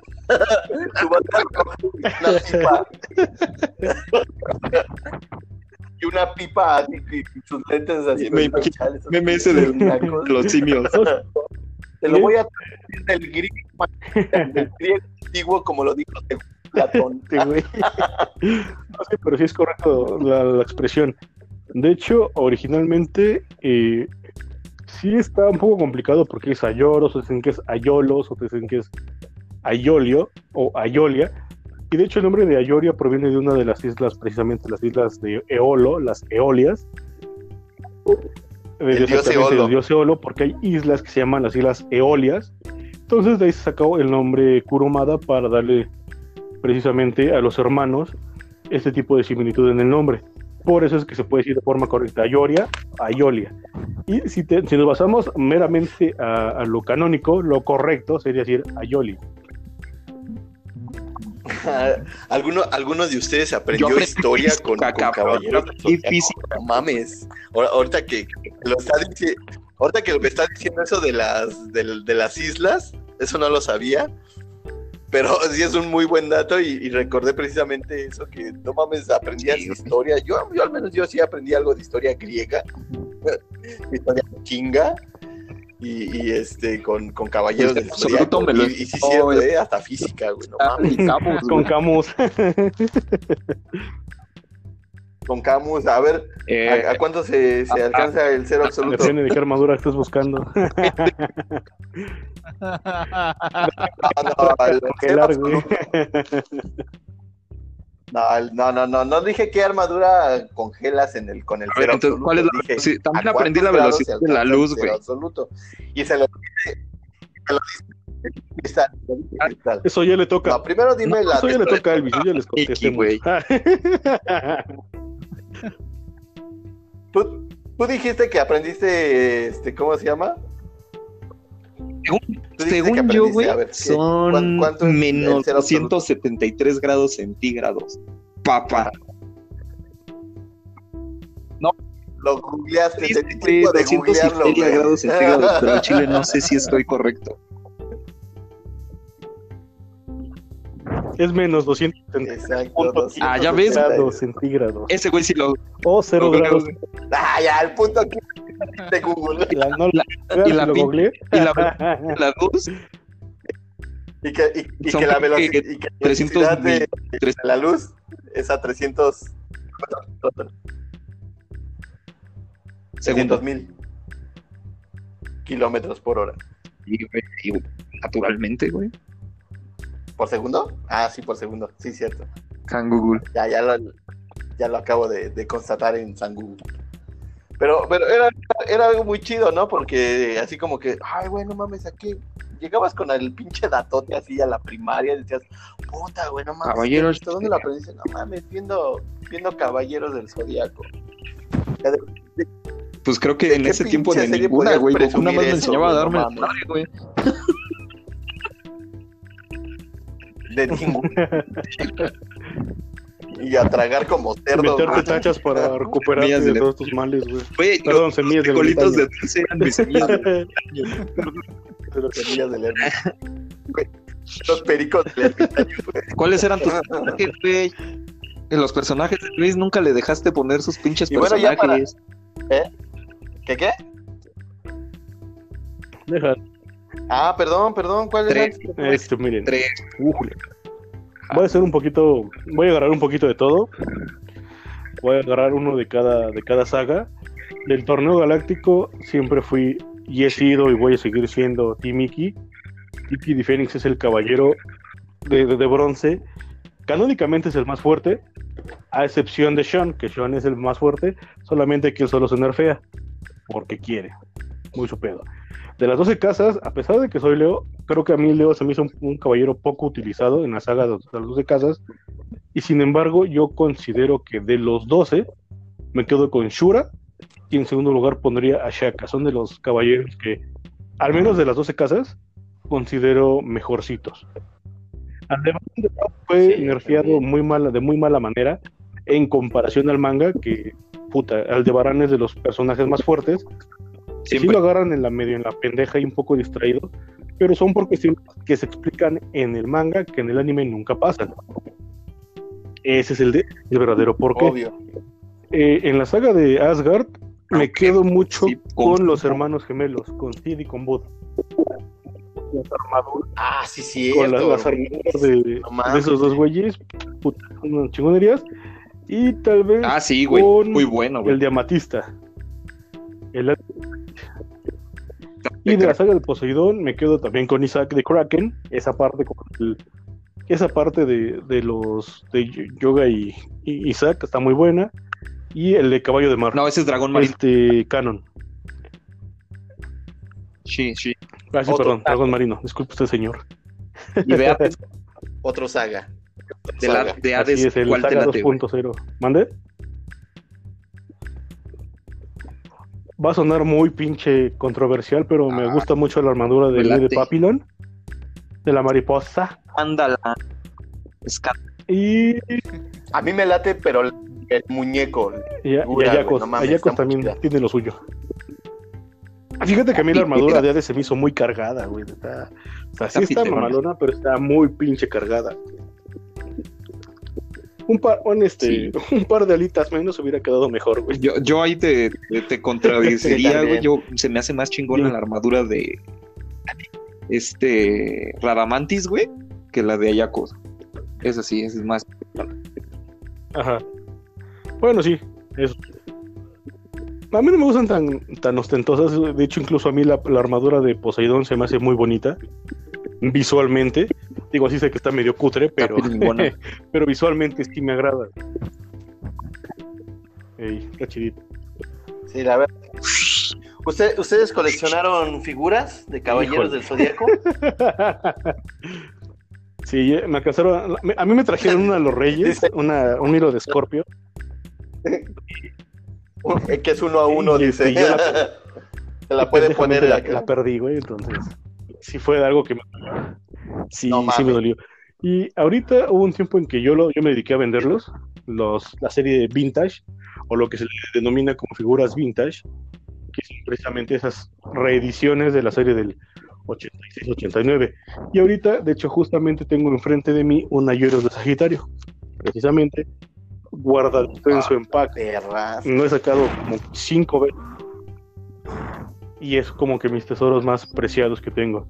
su bata roja, una pipa. Y una pipa así, y sus lentes así. Me esos Meme ese de los simios. Te lo voy a traducir del griego, del griego antiguo, como lo dijo Platón. Güey. No sé, pero sí es correcto la, la expresión. De hecho, originalmente eh, sí está un poco complicado porque es ayoros, o dicen que es ayolos, o dicen que es ayolio o ayolia. Y de hecho el nombre de Ayoria proviene de una de las islas, precisamente las islas de Eolo, las Eolias. El dios Eolo. el dios Eolo, porque hay islas que se llaman las islas Eolias. Entonces de ahí se sacó el nombre Kurumada para darle precisamente a los hermanos este tipo de similitud en el nombre. Por eso es que se puede decir de forma correcta Ayoria, Ayolia. Y si, te- si nos basamos meramente a, a lo canónico, lo correcto sería decir Ayoli. ¿Alguno, ¿Algunos de ustedes aprendió historia con, con física. No mames. Ahorita que lo está diciendo, ahorita que me está diciendo eso de las, del- de, las islas, eso no lo sabía. Pero sí es un muy buen dato y, y recordé precisamente eso que no mames, aprendías Sí, historia. Yo, yo al menos yo sí aprendí algo de historia griega, historia chinga. Y, y, este con, con caballeros del Absoluto, Zodiaco. me lo- Y, y sí, cierto, Oh, eh, hasta física, güey, no Ah, mames. y Camus, Con. Camus. con Camus. A ver, Eh, ¿a, a cuánto se, se alcanza el cero absoluto? Depende de qué armadura estés buscando. No, no, Qué largo. No, no, no, dije qué armadura congelas en el, con el A ver, cero entonces, absoluto. ¿cuál es la Dije, velocidad? También ¿a aprendí la velocidad de la luz, güey. absoluto. Y se lo dije, se lo dije cristal, cristal. Eso ya le toca. No, primero dime No, la eso ya le toca a Elvis, yo ya les contesté. Güey. ¿Tú, tú dijiste que aprendiste, este, ¿cómo se llama? Según, yo, güey, son ¿Cuán- cuánto es el menos cero absoluto? 273 grados centígrados. Papá. Lo googleaste, Sí, te de 200 y googlearlo, grados centígrados, pero al chile no sé si estoy correcto. Es menos 270 Exacto. Ah, ya ves. grados centígrados. Ese güey sí lo. O 0 lo- grados. Ah, ya, el punto que de Google. La, no, La- y la lo pin- googleé. y la- La luz, Y que, y, y que la velocidad, y que la 300 velocidad de, mil- tres- de la luz es a 300 segundos. 300 mil kilómetros por hora. Y, güey, y, naturalmente, güey. ¿Por segundo? Ah, sí, por segundo. Sí, cierto. Can Google. Ya, ya lo, ya lo acabo de, de constatar en San Google. Pero, pero era, era algo muy chido, ¿no? Porque así como que, ay, güey, no mames, aquí llegabas con el pinche datote así a la primaria y decías, puta, güey, no mames. Caballeros. ¿esto ¿Dónde lo aprendiste? No mames, viendo, viendo Caballeros del de- Pues creo que ¿De en ese tiempo de ninguna, güey. Nada más me enseñaba a darme No madre, güey. De ninguna. y a tragar como cerdo. Meterte güey. tachas para recuperarte Semillas de de- todos tus males, güey. Güey, Perdón, los semillas de frijolitos de ermitaño. dulce eran mis semillas de de las semillas del ermitaño. Güey, Los pericos del ermitaño, güey. ¿Cuáles eran tus personajes, güey? En los personajes de Luis nunca le dejaste poner sus pinches Y bueno, ya para- personajes. ¿Qué qué? Deja, Ah, perdón, perdón, ¿cuál Tres. era? esto, miren. Tres. Újule. Voy a hacer un poquito, voy a agarrar un poquito de todo. Voy a agarrar uno de cada, de cada saga. Del torneo galáctico siempre fui y he sido y voy a seguir siendo Team Iki. Iki de Fénix es el caballero de, de- de bronce. Canónicamente es el más fuerte, a excepción de Sean, que Sean es el más fuerte, solamente que él solo se nerfea porque quiere. Muy su pedo. De las 12 casas, a pesar de que soy Leo, creo que a mí Leo se me hizo un, un caballero poco utilizado en la saga de las 12 casas. Y sin embargo, yo considero que de los 12, me quedo con Shura. Y en segundo lugar pondría a Shaka. Son de los caballeros que, al menos de las 12 casas, considero mejorcitos. Pau fue Sí, nerfeado muy mala, de muy mala manera en comparación al manga, que puta, Aldebarán es de los personajes más fuertes. Sí Siempre. lo agarran en la medio, en la pendeja y un poco distraído, pero son por cuestiones que se explican en el manga que en el anime nunca pasan. Ese es el, de, el verdadero porqué. Obvio. Eh, en la saga de Asgard me quedo mucho Sí, con con- los hermanos gemelos, con Sid y con Bud. Las armaduras, Ah, sí, sí. con las, las armaduras de, No mames. de esos dos güeyes, puta, unas chingonerías. Y tal vez Ah, sí, güey. con Muy bueno, güey. el de Amatista. El- Y de la saga del Poseidón me quedo también con Isaac de Kraken, esa parte con el- esa parte de, de los de Yoga y, y Isaac está muy buena. Y el de Caballo de Mar, No, ese es Dragón Marino. este Canon. Sí, sí. Ah, sí, perdón, Dragón Marino. Disculpe usted, señor. Y vea, pues, Otro saga. de, la, Saga. de Así Hades, es, el ¿cuál te Saga late, güey? 2.0. ¿Mande? Va a sonar muy pinche controversial, pero me Ah, gusta mucho la armadura de, me de. Papillon, de la mariposa. Ándala. Esca- Y, A mí me late, pero el, muñeco. y, a- y Figura, Ayacos. güey, no mames, Ayacos también chida. tiene lo suyo. Fíjate que a mí la armadura de Hades se me hizo muy cargada, güey. Está, o sea, sí Está mamalona, pero está muy pinche cargada. Un par, un, este, un par de alitas menos hubiera quedado mejor, güey. Yo, yo ahí te, te, te contradeciría, Sí, güey. Yo, se me hace más chingona Dime. la armadura de este Radamantis, güey, que la de Ayakos. Esa sí, esa es más. Ajá. Bueno, sí, eso. A mí no me gustan tan, tan ostentosas. De hecho, incluso a mí la, la armadura de Poseidón se me hace muy bonita. Visualmente. Digo, así sé que está medio cutre, pero, pero visualmente sí me agrada. Ey, está chidito. Sí, la verdad. ¿Usted, ¿Ustedes coleccionaron figuras de Caballeros Híjole. del Zodíaco? Sí, ya me alcanzaron. A mí me trajeron una de los Reyes, una, un hilo de Scorpio. Eh, que es uno a uno, Y dice. yo Se la puede poner la, la perdí, güey. Entonces, sí fue algo que me, sí, No sí me dolió. Y ahorita hubo un tiempo en que yo, lo, yo me dediqué a venderlos, los, la serie de vintage, o lo que se le denomina como figuras vintage, que son precisamente esas reediciones de la serie del 86-89. Y ahorita, de hecho, justamente tengo enfrente de mí un Ayoros de Sagitario, precisamente guardadito en su empaque. No he sacado como cinco veces. Y es como que mis tesoros más preciados que tengo.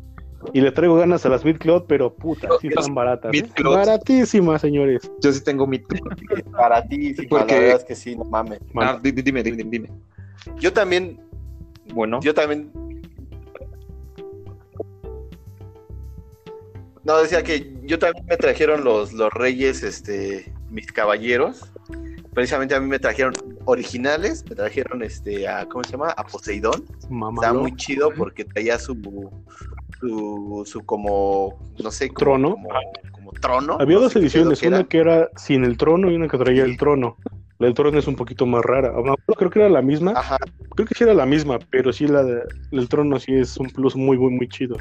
Y le traigo ganas a las Midcloud, pero puta, sí están baratas. ¿eh? Midcloud. Baratísimas, señores. Yo sí tengo mi. Para ti, sí, Porque- la verdad es que sí, no mames. Ah, di- di- dime, dime, dime. Yo también, Bueno, yo también. No, decía que yo también me trajeron los, los reyes, este, mis caballeros. Precisamente a mí me trajeron originales, me trajeron este a, ¿cómo se llama? A Poseidón. Mamá. Está muy chido porque traía su, su, su como, no sé, como, Trono. Como, como trono. Había no dos ediciones, que una que era sin el trono y una que traía el trono. La del trono es un poquito más rara. Ah, no, Creo que era la misma. Ajá, Creo que sí era la misma, pero sí la de- el trono sí es un plus muy, muy, muy chido.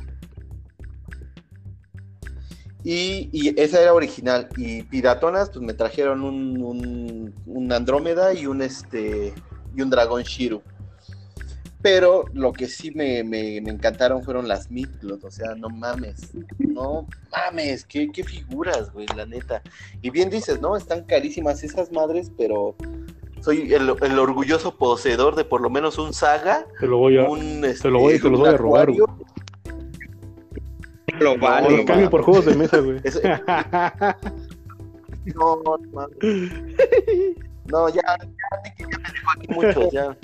Y, y esa era original. Y piratonas, pues me trajeron un, un, un Andrómeda y un este y un dragón Shiru. Pero lo que sí me, me, me encantaron fueron las Midcloth, o sea, no mames, no mames, qué, qué figuras, güey, la neta. Y bien dices, ¿no? Están carísimas esas madres, pero soy el, el orgulloso poseedor de por lo menos un Saga, Te lo voy a. un este, te lo voy- te los un voy a robar, Acuario. Lo No, lo cambio por juegos de mesa, güey. No, no. No, ya, ya, me dejó aquí mucho, ya.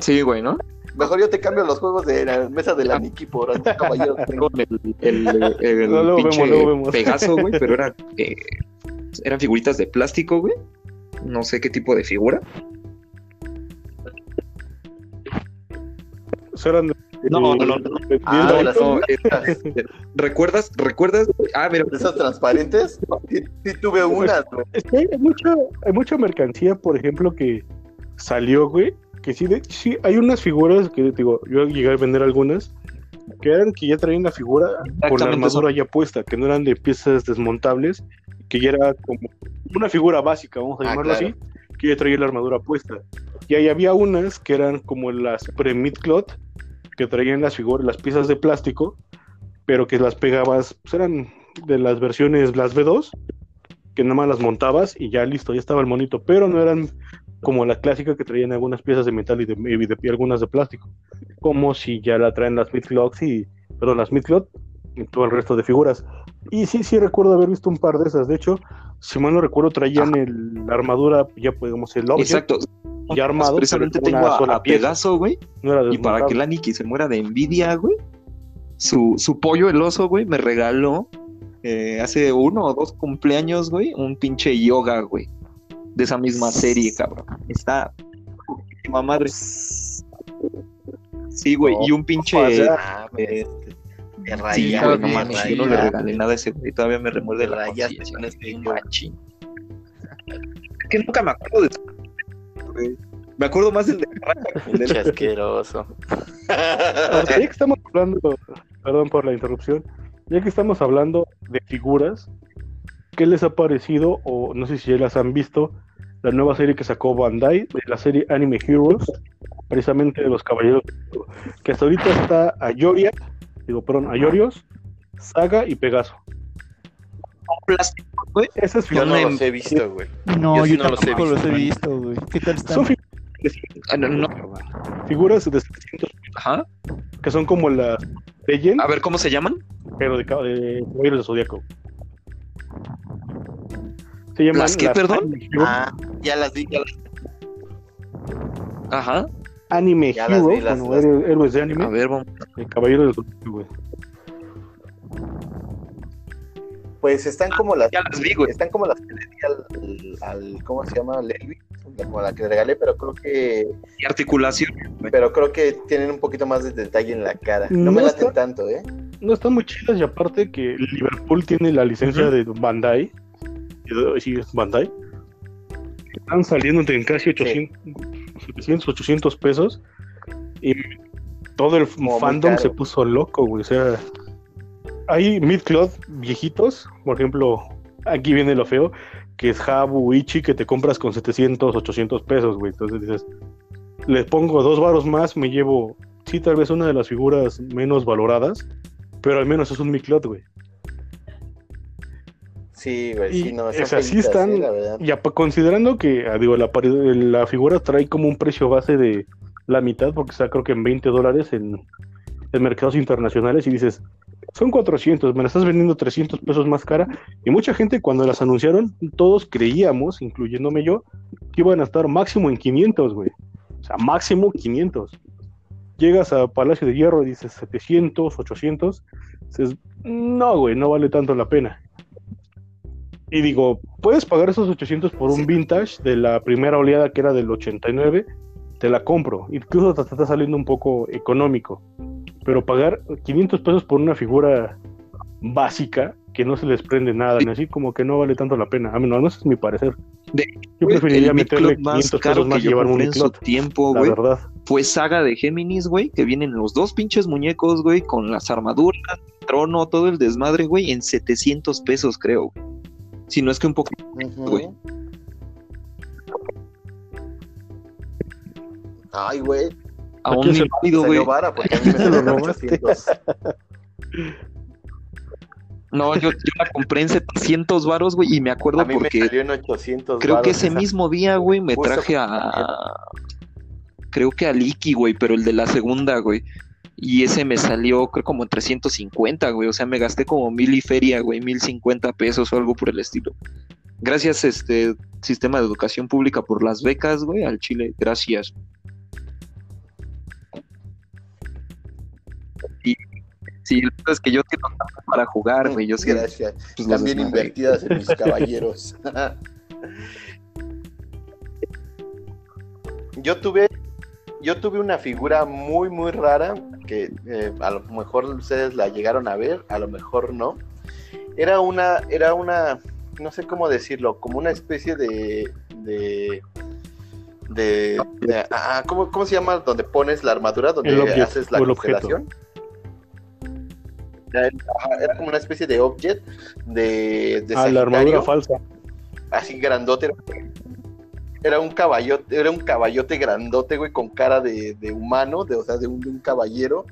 Sí, güey, ¿no? Mejor yo te cambio los juegos de la mesa de la Nikki por un caballero. Tengo el, el, el No, pinche vemos, vemos. Pegaso, güey, pero era, eh, eran figuritas de plástico, güey. No sé qué tipo de figura. Eran de- No, no, no, no. de- Ah, las- No, era- ¿Recuerdas? ¿Recuerdas? Ah, mira, ¿De esas transparentes? Sí, sí tuve unas, güey. Es que hay mucha, hay mucha mercancía, por ejemplo, que salió, güey. Que sí, de, sí, hay unas figuras que, digo, yo llegué a vender algunas, que eran que ya traían la figura con la armadura ya puesta, que no eran de piezas desmontables, que ya era como una figura básica, vamos a Ah, llamarlo claro. así, que ya traía la armadura puesta. Y ahí había unas que eran como las pre-mid-cloth, que traían las figuras, las piezas de plástico, pero que las pegabas, pues eran de las versiones, las V2, que nada más las montabas y ya listo, ya estaba el monito, pero no eran como la clásica que traían algunas piezas de metal y, de, y de- y algunas de plástico, como si ya la traen las Midcloths y, perdón, las Midcloth y todo el resto de figuras. Y sí, sí recuerdo haber visto un par de esas, de hecho, si mal no recuerdo traían el, la armadura, ya podemos el object, exacto. Ya armado, Precisamente tengo a, a Pegaso, güey. no Y para que la Nikki se muera de envidia, güey. Su, su pollo, el oso, güey, me regaló eh, hace uno o dos cumpleaños, güey, un pinche yoga, güey. De esa misma serie, cabrón. Está. madre. Sí, güey, y un pinche. O sea, me, me Sí, raya, güey, no me mames, yo no le regalé nada a ese güey, todavía me remuerde la este yoga. machín. Que nunca me acuerdo de güey. Me acuerdo más del de asqueroso. Ahora, ya que estamos hablando, perdón por la interrupción, ya que estamos hablando de figuras, ¿qué les ha parecido, o no sé si ya las han visto, la nueva serie que sacó Bandai, de la serie Anime Heroes, precisamente de los caballeros, que hasta ahorita está Ayoria, digo, perdón, Ayorios, Saga y Pegaso. Plástico, güey. Esas Yo no los he visto, güey. No, Yo yo, sí no los he tampoco los he visto. güey. ¿Qué tal están? son figuras, Ah, no, no. figuras de 700, Ajá. que son como las Legend, A ver, ¿cómo se llaman? pero de, ca- de caballeros de Zodíaco. Se llaman ¿Las qué, perdón? Anime Ah, ya las vi, ya las Ajá. Anime ya las vi, las- bueno, las- héroe- héroes de anime, A ver, vamos. el caballero del Zodiaco, güey. Pues están como las. Ya las vi, güey. Están como las que le di al, al- ¿cómo se llama? Lelvi, como la que le regalé, pero creo que Y articulación. güey. pero creo que tienen un poquito más de detalle en la cara. No, No me está- laten tanto, ¿eh? No están muy chidas y aparte que Liverpool tiene la licencia de Bandai. y- Sí, es Bandai. Están saliendo en casi 800, 700, 800 pesos. Y todo el Como fandom se puso loco, güey. O sea, hay mid-cloth viejitos. Por ejemplo, aquí viene lo feo, que es Habu Ichi, que te compras con 700, 800 pesos, güey. Entonces dices, le pongo dos varos más, me llevo, sí, tal vez una de las figuras menos valoradas, pero al menos es un mid-cloth, güey. Sí, güey, sí, no, o sea, son sí están- ¿eh? la. Ya considerando que, ah, digo, la, la figura trae como un precio base de la mitad, porque está creo que en 20 dólares en, en mercados internacionales, y dices, son 400, me la estás vendiendo 300 pesos más cara, y mucha gente cuando las anunciaron, todos creíamos, incluyéndome yo, que iban a estar máximo en 500, güey. O sea, máximo 500. Llegas a Palacio de Hierro y dices 700, 800, dices, no, güey, no vale tanto la pena. Y digo, puedes pagar esos 800 por un Sí. vintage de la primera oleada que era del 89, te la compro. Incluso te está saliendo un poco económico. Pero pagar 500 pesos por una figura básica que no se les prende nada, ni así como que no vale tanto la pena. A mí no, no ese es mi parecer. De- Yo preferiría el meterle Midcloth más 500 caro pesos que más y yo llevarme un en su tiempo, la güey, verdad. fue Saga de Géminis, güey, que vienen los dos pinches muñecos, güey, con las armaduras, trono, todo el desmadre, güey, en 700 pesos, creo. Si no es que un poco. Güey. Ay, güey, A un inválido, güey. salió vara porque a mí me Se lo salieron robaste. 800. No, yo, yo la compré en 700 varos, güey, y me acuerdo A mí me porque salió en 800 creo que ese mismo día, güey, me traje a. Creo que a Liki, güey, pero el de la segunda, güey. Y ese me salió, creo, como en 350, güey. O sea, me gasté como mil y feria, güey, mil cincuenta pesos o algo por el estilo. Gracias, este sistema de educación pública, por las becas, güey, al Chile. Gracias. Sí, lo que es que yo tengo tanto para jugar, güey. Yo sé que Gracias. pues, También invertidas en mis caballeros. yo tuve yo tuve una figura muy muy rara que eh, a lo mejor ustedes la llegaron a ver, a lo mejor no. Era una era una no sé cómo decirlo, como una especie de de de, de- ah, ¿cómo, cómo se llama? Donde pones la armadura, donde objeto, haces la el objeto. Era, ajá, era como una especie de objet de, de Ah, la armadura Sagitario, falsa. así grandote. Era un caballote, era un caballote grandote, güey, con cara de, de humano, de, o sea, de un, de un caballero.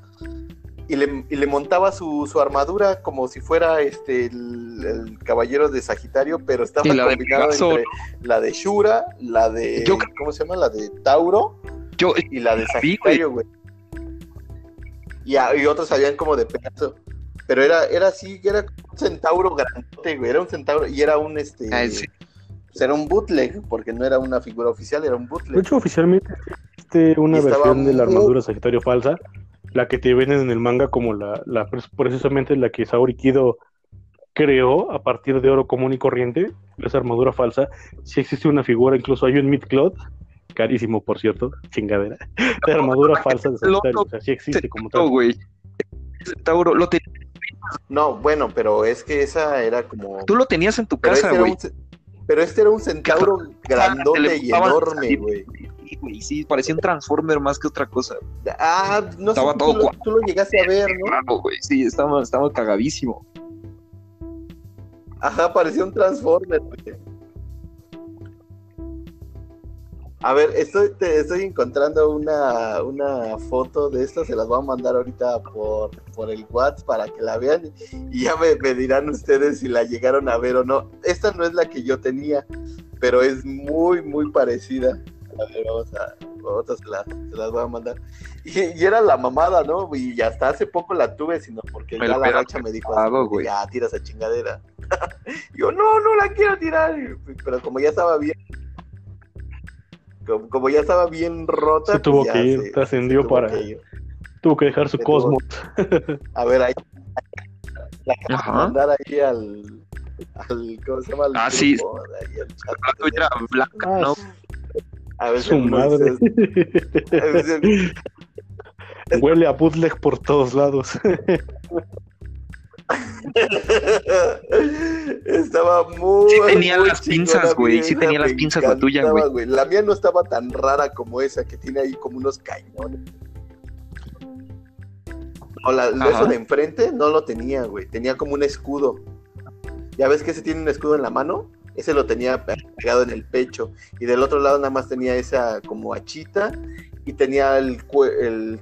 Y le, y le montaba su, su armadura como si fuera este el, el caballero de Sagitario, pero estaba la combinado entre la de Shura, la de Yo- ¿cómo se llama? La de Tauro Yo, y la de Sagitario, güey. Y, a- y otros habían como de Pegaso. Pero era, era así, era un centauro grandote, güey. Era un centauro y era un este. Ah, sí. pues era un bootleg, porque no era una figura oficial, era un De bootleg. hecho, oficialmente existe una Y versión de la muy- armadura Sagitario falsa, la que te venden en el manga como la, la precisamente la que Saori Kido creó a partir de oro común y corriente, esa armadura falsa. Sí existe una figura, incluso hay un Midcloth, carísimo por cierto, chingadera, de armadura falsa de Sagitario, o sea, sí existe como no, tal. güey. Tauro, lo te- No, bueno, pero es que esa era como. tú lo tenías en tu pero, casa, este güey. pero este era un centauro grandote y enorme, güey. Sí, parecía un Transformer más que otra cosa. Ah, no Estaba sé, todo tú, lo, cuadrado. tú lo llegaste a ver, ¿no? Güey. Sí, estaba, estaba cagadísimo. Ajá, parecía un Transformer, güey. A ver, estoy, te- estoy encontrando una, una foto de esto, se las voy a mandar ahorita por, por el WhatsApp para que la vean y ya me, me dirán ustedes si la llegaron a ver o no. Esta no es la que yo tenía, pero es muy, muy parecida. A ver, vamos a, ahorita se, la- se las voy a mandar. Y, y era la mamada, ¿no? Y hasta hace poco la tuve, sino porque Me ya la racha me dijo, así, ya tira esa chingadera. yo, no, no la quiero tirar. Pero como ya estaba bien. Como, como ya estaba bien rota. Se tuvo pues ya que ir, se- trascendió se tuvo para- que ir. Tuvo que dejar su Se tuvo- cosmos. A ver, ahí. La que mandar ahí al. al ¿Cómo se llama? Al Ah, sí. ahí al chat. La tuya era blanca, Ah, ¿no? A ver, Su madre. a veces- Huele a bootleg por todos lados. Estaba muy. Sí tenía muy las pinzas, güey, sí tenía las pinzas la tuya, güey. La mía no estaba tan rara como esa, que tiene ahí como unos cañones. No, la, eso de enfrente no lo tenía, güey. Tenía como un escudo. Ya ves que ese tiene un escudo en la mano. Ese lo tenía pegado en el pecho. Y del otro lado nada más tenía esa como hachita. Y tenía el,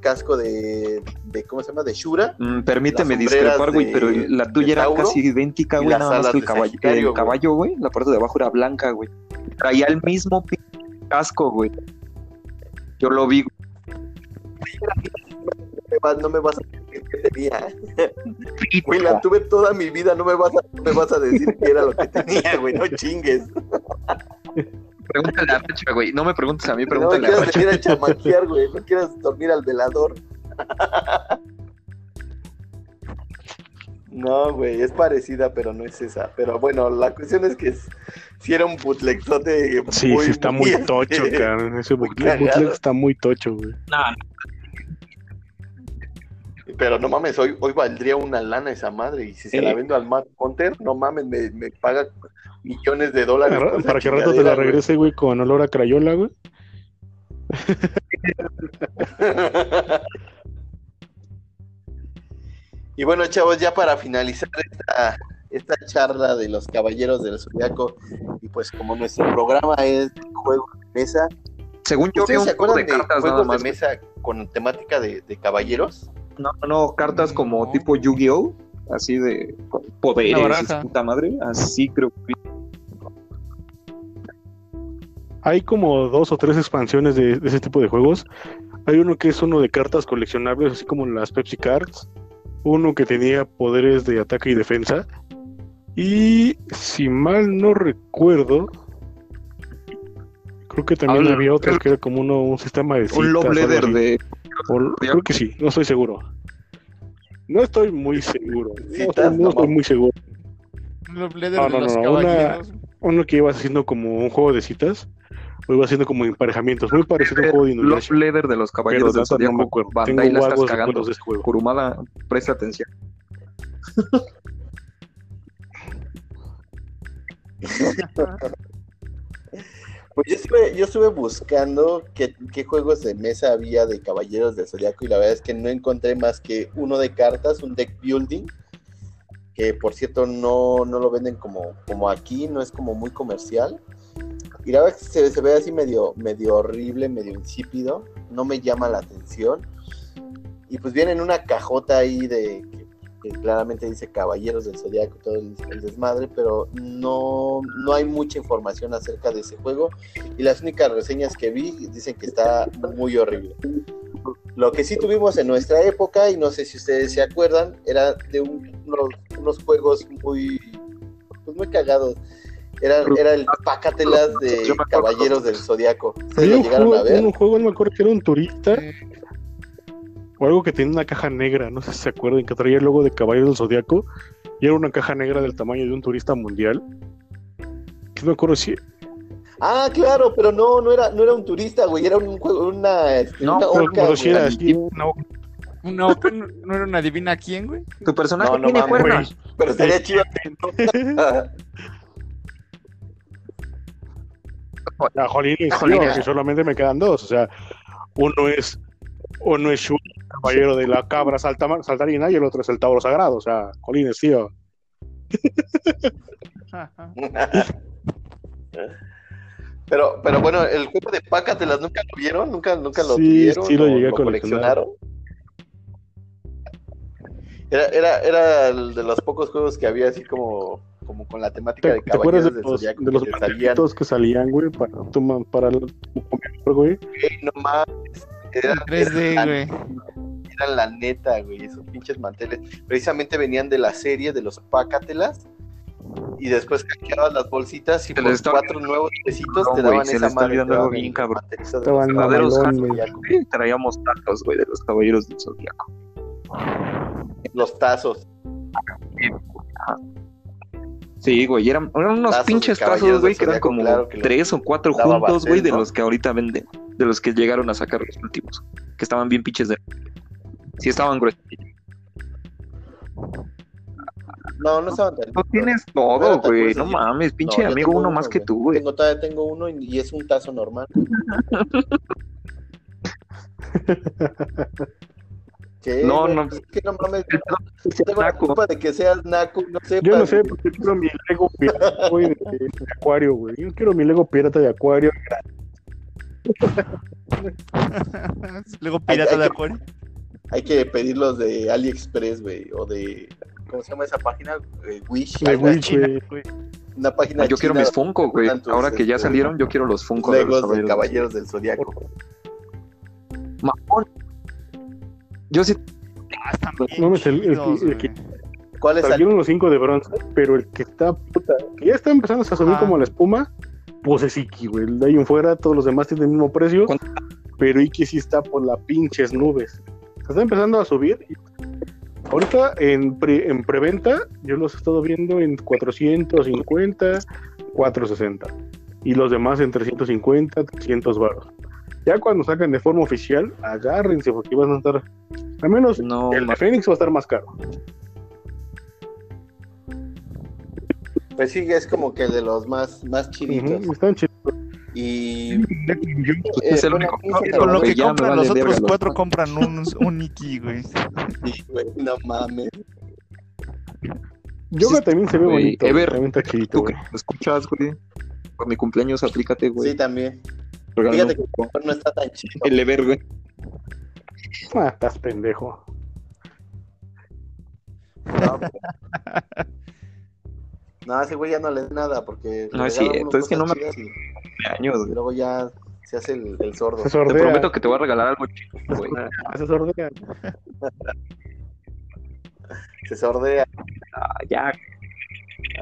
casco de, de. ¿Cómo se llama? De Shura. Mm, permíteme discrepar, güey, pero la tuya era Tauro casi idéntica, güey, nada más que el caballo, el güey. caballo, güey, la parte de abajo era blanca, güey. Traía el mismo casco, güey. Yo lo vi, No me vas- No me vas a decir que tenía. güey, Güey, la tuve toda mi vida. No me vas a, no me vas a decir que era lo que tenía, güey. No chingues. Pregúntale a Racha, güey. No me preguntes a mí, No me pregúntale a quieras Racha. venir a chamaquear, güey. No quieras dormir al velador. No, güey, es parecida, pero no es esa. Pero bueno, la cuestión es que es, si era un bootlegzote Sí, sí, está muy este, tocho, cabrón. Ese bootleg, está muy tocho, güey. Pero no mames, hoy, hoy valdría una lana esa madre. Y si se la Eh. vendo al Matt Hunter, no mames, me, me paga millones de dólares. por esa Para que rato te la regrese, güey, con olor a crayola, güey. Y bueno, chavos, ya para finalizar esta, esta charla de los caballeros del zodiaco, y pues como nuestro programa es de juegos de mesa, Según yo, vi ¿ustedes un se juego acuerdan de de, cartas juegos más. de mesa con temática de, de caballeros? No, no, no, cartas como No. tipo Yu-Gi-Oh! Así de poderes puta madre. Así creo que. Hay como dos o tres expansiones de, de ese tipo de juegos. Hay uno que es uno de cartas coleccionables, así como las Pepsi Cards. Uno que tenía poderes de ataque y defensa. Y si mal no recuerdo, creo que también Habla- había otro que era como uno, un sistema de citas. Un Love Letter de. O- creo que sí, no estoy seguro. No estoy muy seguro. No, Citas, estoy- no no estoy muy seguro. Los Leather No, de no, los no, una- caballeros. Uno que ibas haciendo como un juego de citas, o iba haciendo como emparejamientos, muy parecido a un juego de Love Inuyasha. Letter de los caballeros de del verdad no me. Bandai Tengo la estás cagando. de ese juego. Kurumada, presta atención. Pues yo estuve, yo estuve buscando qué, juegos de mesa había de Caballeros del Zodiaco y la verdad es que no encontré más que uno de cartas, un deck building, que por cierto no, no lo venden como, como aquí, no es como muy comercial. Y la verdad es que se, se ve así medio, medio horrible, medio insípido, no me llama la atención. Y pues viene en una cajota ahí de que, claramente dice Caballeros del Zodiaco, todo el, el desmadre, pero no, no hay mucha información acerca de ese juego y las únicas reseñas que vi dicen que está muy horrible. Lo que sí tuvimos en nuestra época, y no sé si ustedes se acuerdan, era de un- unos, unos juegos muy, pues muy cagados. Era, era el Pácatelas de. Caballeros del Zodiaco. ¿Ustedes Había lo un llegaron a juego, ver? un juego, no me acuerdo que era un turista Sí. O algo que tenía una caja negra, no sé si se acuerdan, que traía el logo de Caballo del Zodiaco y era una caja negra del tamaño de un turista mundial. Que no me acuerdo si. Ah, claro, pero no, no era, no era un turista, güey, era un juego, una, este, No, una pero- orca, pero si güey. era así, una- No, no, no era una adivina quién, güey. Tu personaje No, no tiene mames. cuernos. Pero estaría chido. Ah, jolín, Jolines. que solamente me quedan dos. O sea, uno es uno es Shu, caballero de la cabra salta- saltarina, y el otro es el Tauro Sagrado. O sea, jolines, tío. Pero, pero bueno, el juego de Pácatelas nunca lo vieron, nunca, nunca lo Sí, tuvieron, sí lo o llegué a coleccionar. coleccionaron. Era, era, era el de los pocos juegos que había así como, como con la temática ¿Te, de te Caballeros de del los, de los que salían, que salían, güey, para, para el tu comedor, güey? "Ey, no mames, eran, 3D, eran- güey. eran la neta, güey, esos pinches manteles. Precisamente venían de la serie de los Pácatelas y después hackeabas las bolsitas y Se por cuatro nuevos pesitos No, te daban esa madre. te algo bien el cabrón. traíamos tacos, güey, de los caballeros del zodiaco. Los tazos. Sí, güey, eran, eran unos Tazos pinches tazos, güey, que eran como claro que los tres o cuatro juntos, güey, de ¿no? los que ahorita venden, de los que llegaron a sacar los últimos, que estaban bien pinches de... Sí, estaban gruesos. No, no estaban tan. No tienes todo, güey, no mames, pinche No, amigo tengo uno más que tú, güey. Tengo, todavía tengo uno y, y es un tazo normal. ¿Qué, No, no. Es que no mames. Tengo la naco. culpa de que seas naco, no sepas. Yo no sé, porque quiero mi Lego pirata, güey, de, de acuario, güey. Yo quiero mi Lego pirata de acuario. Luego pirata Ay, de acuario. Hay que pedirlos de AliExpress, güey, o de. ¿Cómo se llama esa página? Eh, Wish. De. Wish, China, güey. güey. Una página Yo quiero mis Funko, güey. Ahora que ya este, salieron, yo quiero los Funko de los Legos de caballeros. Caballeros del Zodiaco. Mamón. Yo sí, Ah, están bien No, es el- el- chidos, el. ¿Cuál es el Salieron los cinco de bronce, pero el que está, puta, que ya está empezando a subir Ajá. como la espuma, pues es Iki, güey. De ahí en fuera, todos los demás tienen el mismo precio, ¿Cuánto? pero Iki sí está por las pinches nubes. Se está empezando a subir. y- Ahorita en, pre- en preventa, yo los he estado viendo en 450, 460. Y los demás en 350, 300 baros. Ya cuando sacan de forma oficial, agárrense porque van a estar. Al menos no, el de Fénix va a estar más caro. Pues sí, es como que de los más, más chiditos. Están chidos. Y. es eh, el bueno, único. Con lo que compran vale los otros los- cuatro compran un, un Iki, güey. Sí, güey, no mames. Yoga Sí, también se ve güey. bonito. Ever, también está chidito, Tú que güey. lo escuchas, güey. Por mi cumpleaños, aplícate, güey. Sí, también. Fíjate que Funko. no está tan chido. El Ever, güey. Ah, estás pendejo. No, pues. No, ese güey ya no le da nada porque. No es regala cierto, unas es que no me- Años, y güey. luego ya se hace el, el sordo. Se Te prometo que te voy a regalar algo chido, güey. Se sordea. Se sordea. Ah, ya,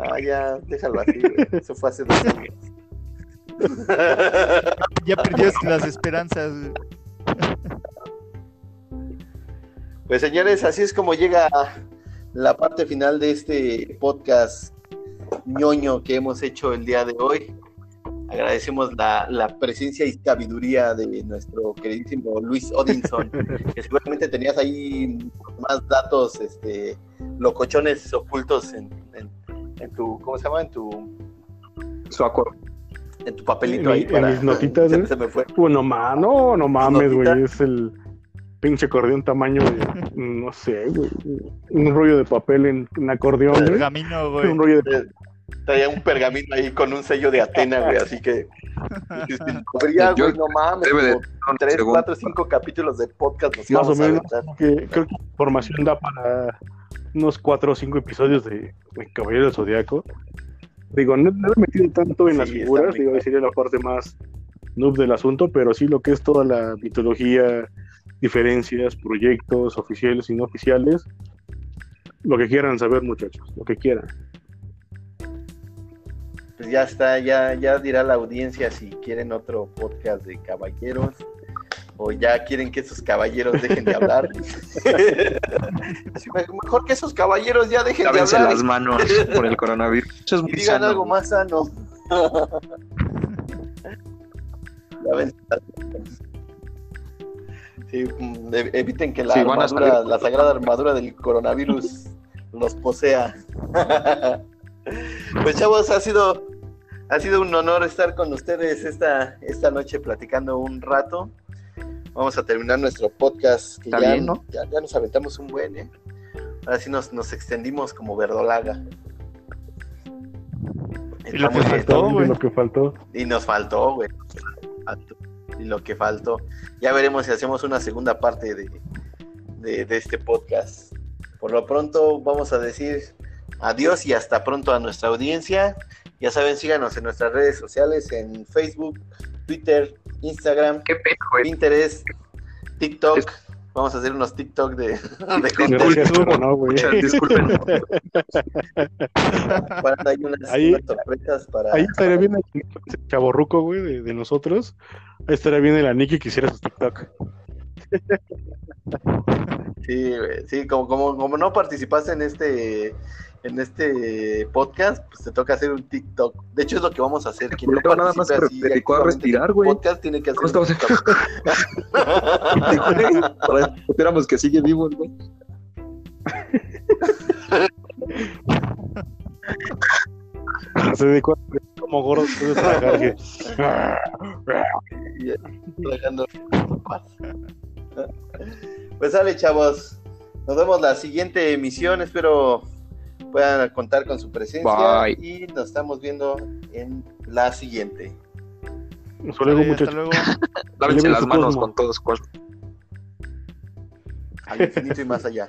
Ah, ya, déjalo así, güey. Eso fue hace dos años. Ya perdió las esperanzas. Pues señores, así es como llega la parte final de este podcast ñoño que hemos hecho el día de hoy. Agradecemos la, la presencia y sabiduría de nuestro queridísimo Luis Odinson, que seguramente tenías ahí más datos este, locochones ocultos en, en- en tu, ¿cómo se llama? En tu, su acuerdo. En tu papelito En ahí mi- en mis notitas, se, ¿eh? se me fue. Uh, no, ma, no, no mames, güey. Es el pinche acordeón tamaño de, no sé, güey. Un rollo de papel en, en acordeón, güey. Pergamino, güey. Un rollo de Traía un pergamino ahí con un sello de Atena, güey, así que... Habría, Yo- güey, no mames, Debe de un tres, cuatro, cinco capítulos de podcast nos Más o a menos. que creo que la información da para unos cuatro o cinco episodios de, de Caballero del Zodiaco. Digo, no, no he metido tanto en Sí, las figuras, digo, sería la parte más noob del asunto, pero sí lo que es toda la mitología, diferencias, proyectos oficiales y no oficiales, lo que quieran saber, muchachos, lo que quieran. Pues ya está, ya, ya dirá la audiencia si quieren otro podcast de caballeros o ya quieren que esos caballeros dejen de hablar. Mejor que esos caballeros ya dejen de Lávense hablar las manos por el coronavirus. Eso es y muy digan sano. algo más sano. Lávense las manos. Sí, mm, ev- eviten que la Sí, van a armadura, salir- la sagrada armadura del coronavirus los posea. pues chavos, ha sido, ha sido un honor estar con ustedes esta, esta noche platicando un rato. Vamos a terminar nuestro podcast, que ya, bien, ¿no? ya, ya nos aventamos un buen, ¿eh? Ahora sí nos, nos extendimos como verdolaga. Y lo que faltó, güey. lo que faltó. Y nos faltó, güey. Y lo que faltó. Ya veremos si hacemos una segunda parte de, de, de este podcast. Por lo pronto vamos a decir adiós y hasta pronto a nuestra audiencia. Ya saben, síganos en nuestras redes sociales, en Facebook, Twitter, Instagram, Qué. Pinterest, TikTok. Es- Vamos a hacer unos TikTok de, de contenido no, güey. Muchas disculpen. para ahí unas, Ahí- unas sorpresas para. Ahí estaría bien el chaborruco, güey, de, de nosotros. Ahí estaría bien el Aniki que hiciera su TikTok. Sí, güey, sí, como, como, como no participaste en este en este podcast, pues te toca hacer un TikTok. De hecho, es lo que vamos a hacer. Quien no nada más se así dedicó a respirar, güey. Podcast tiene que hacer No un estamos- TikTok. Para que sigue vivo güey. Se dedicó a como gordo de. Pues sale, chavos. Nos vemos la siguiente emisión. Espero puedan contar con su presencia. Bye. Y nos estamos viendo en la siguiente. Hasta luego, hasta muchachos. luego. Lávense las manos cosmo. con todos. cual- Al infinito y más allá.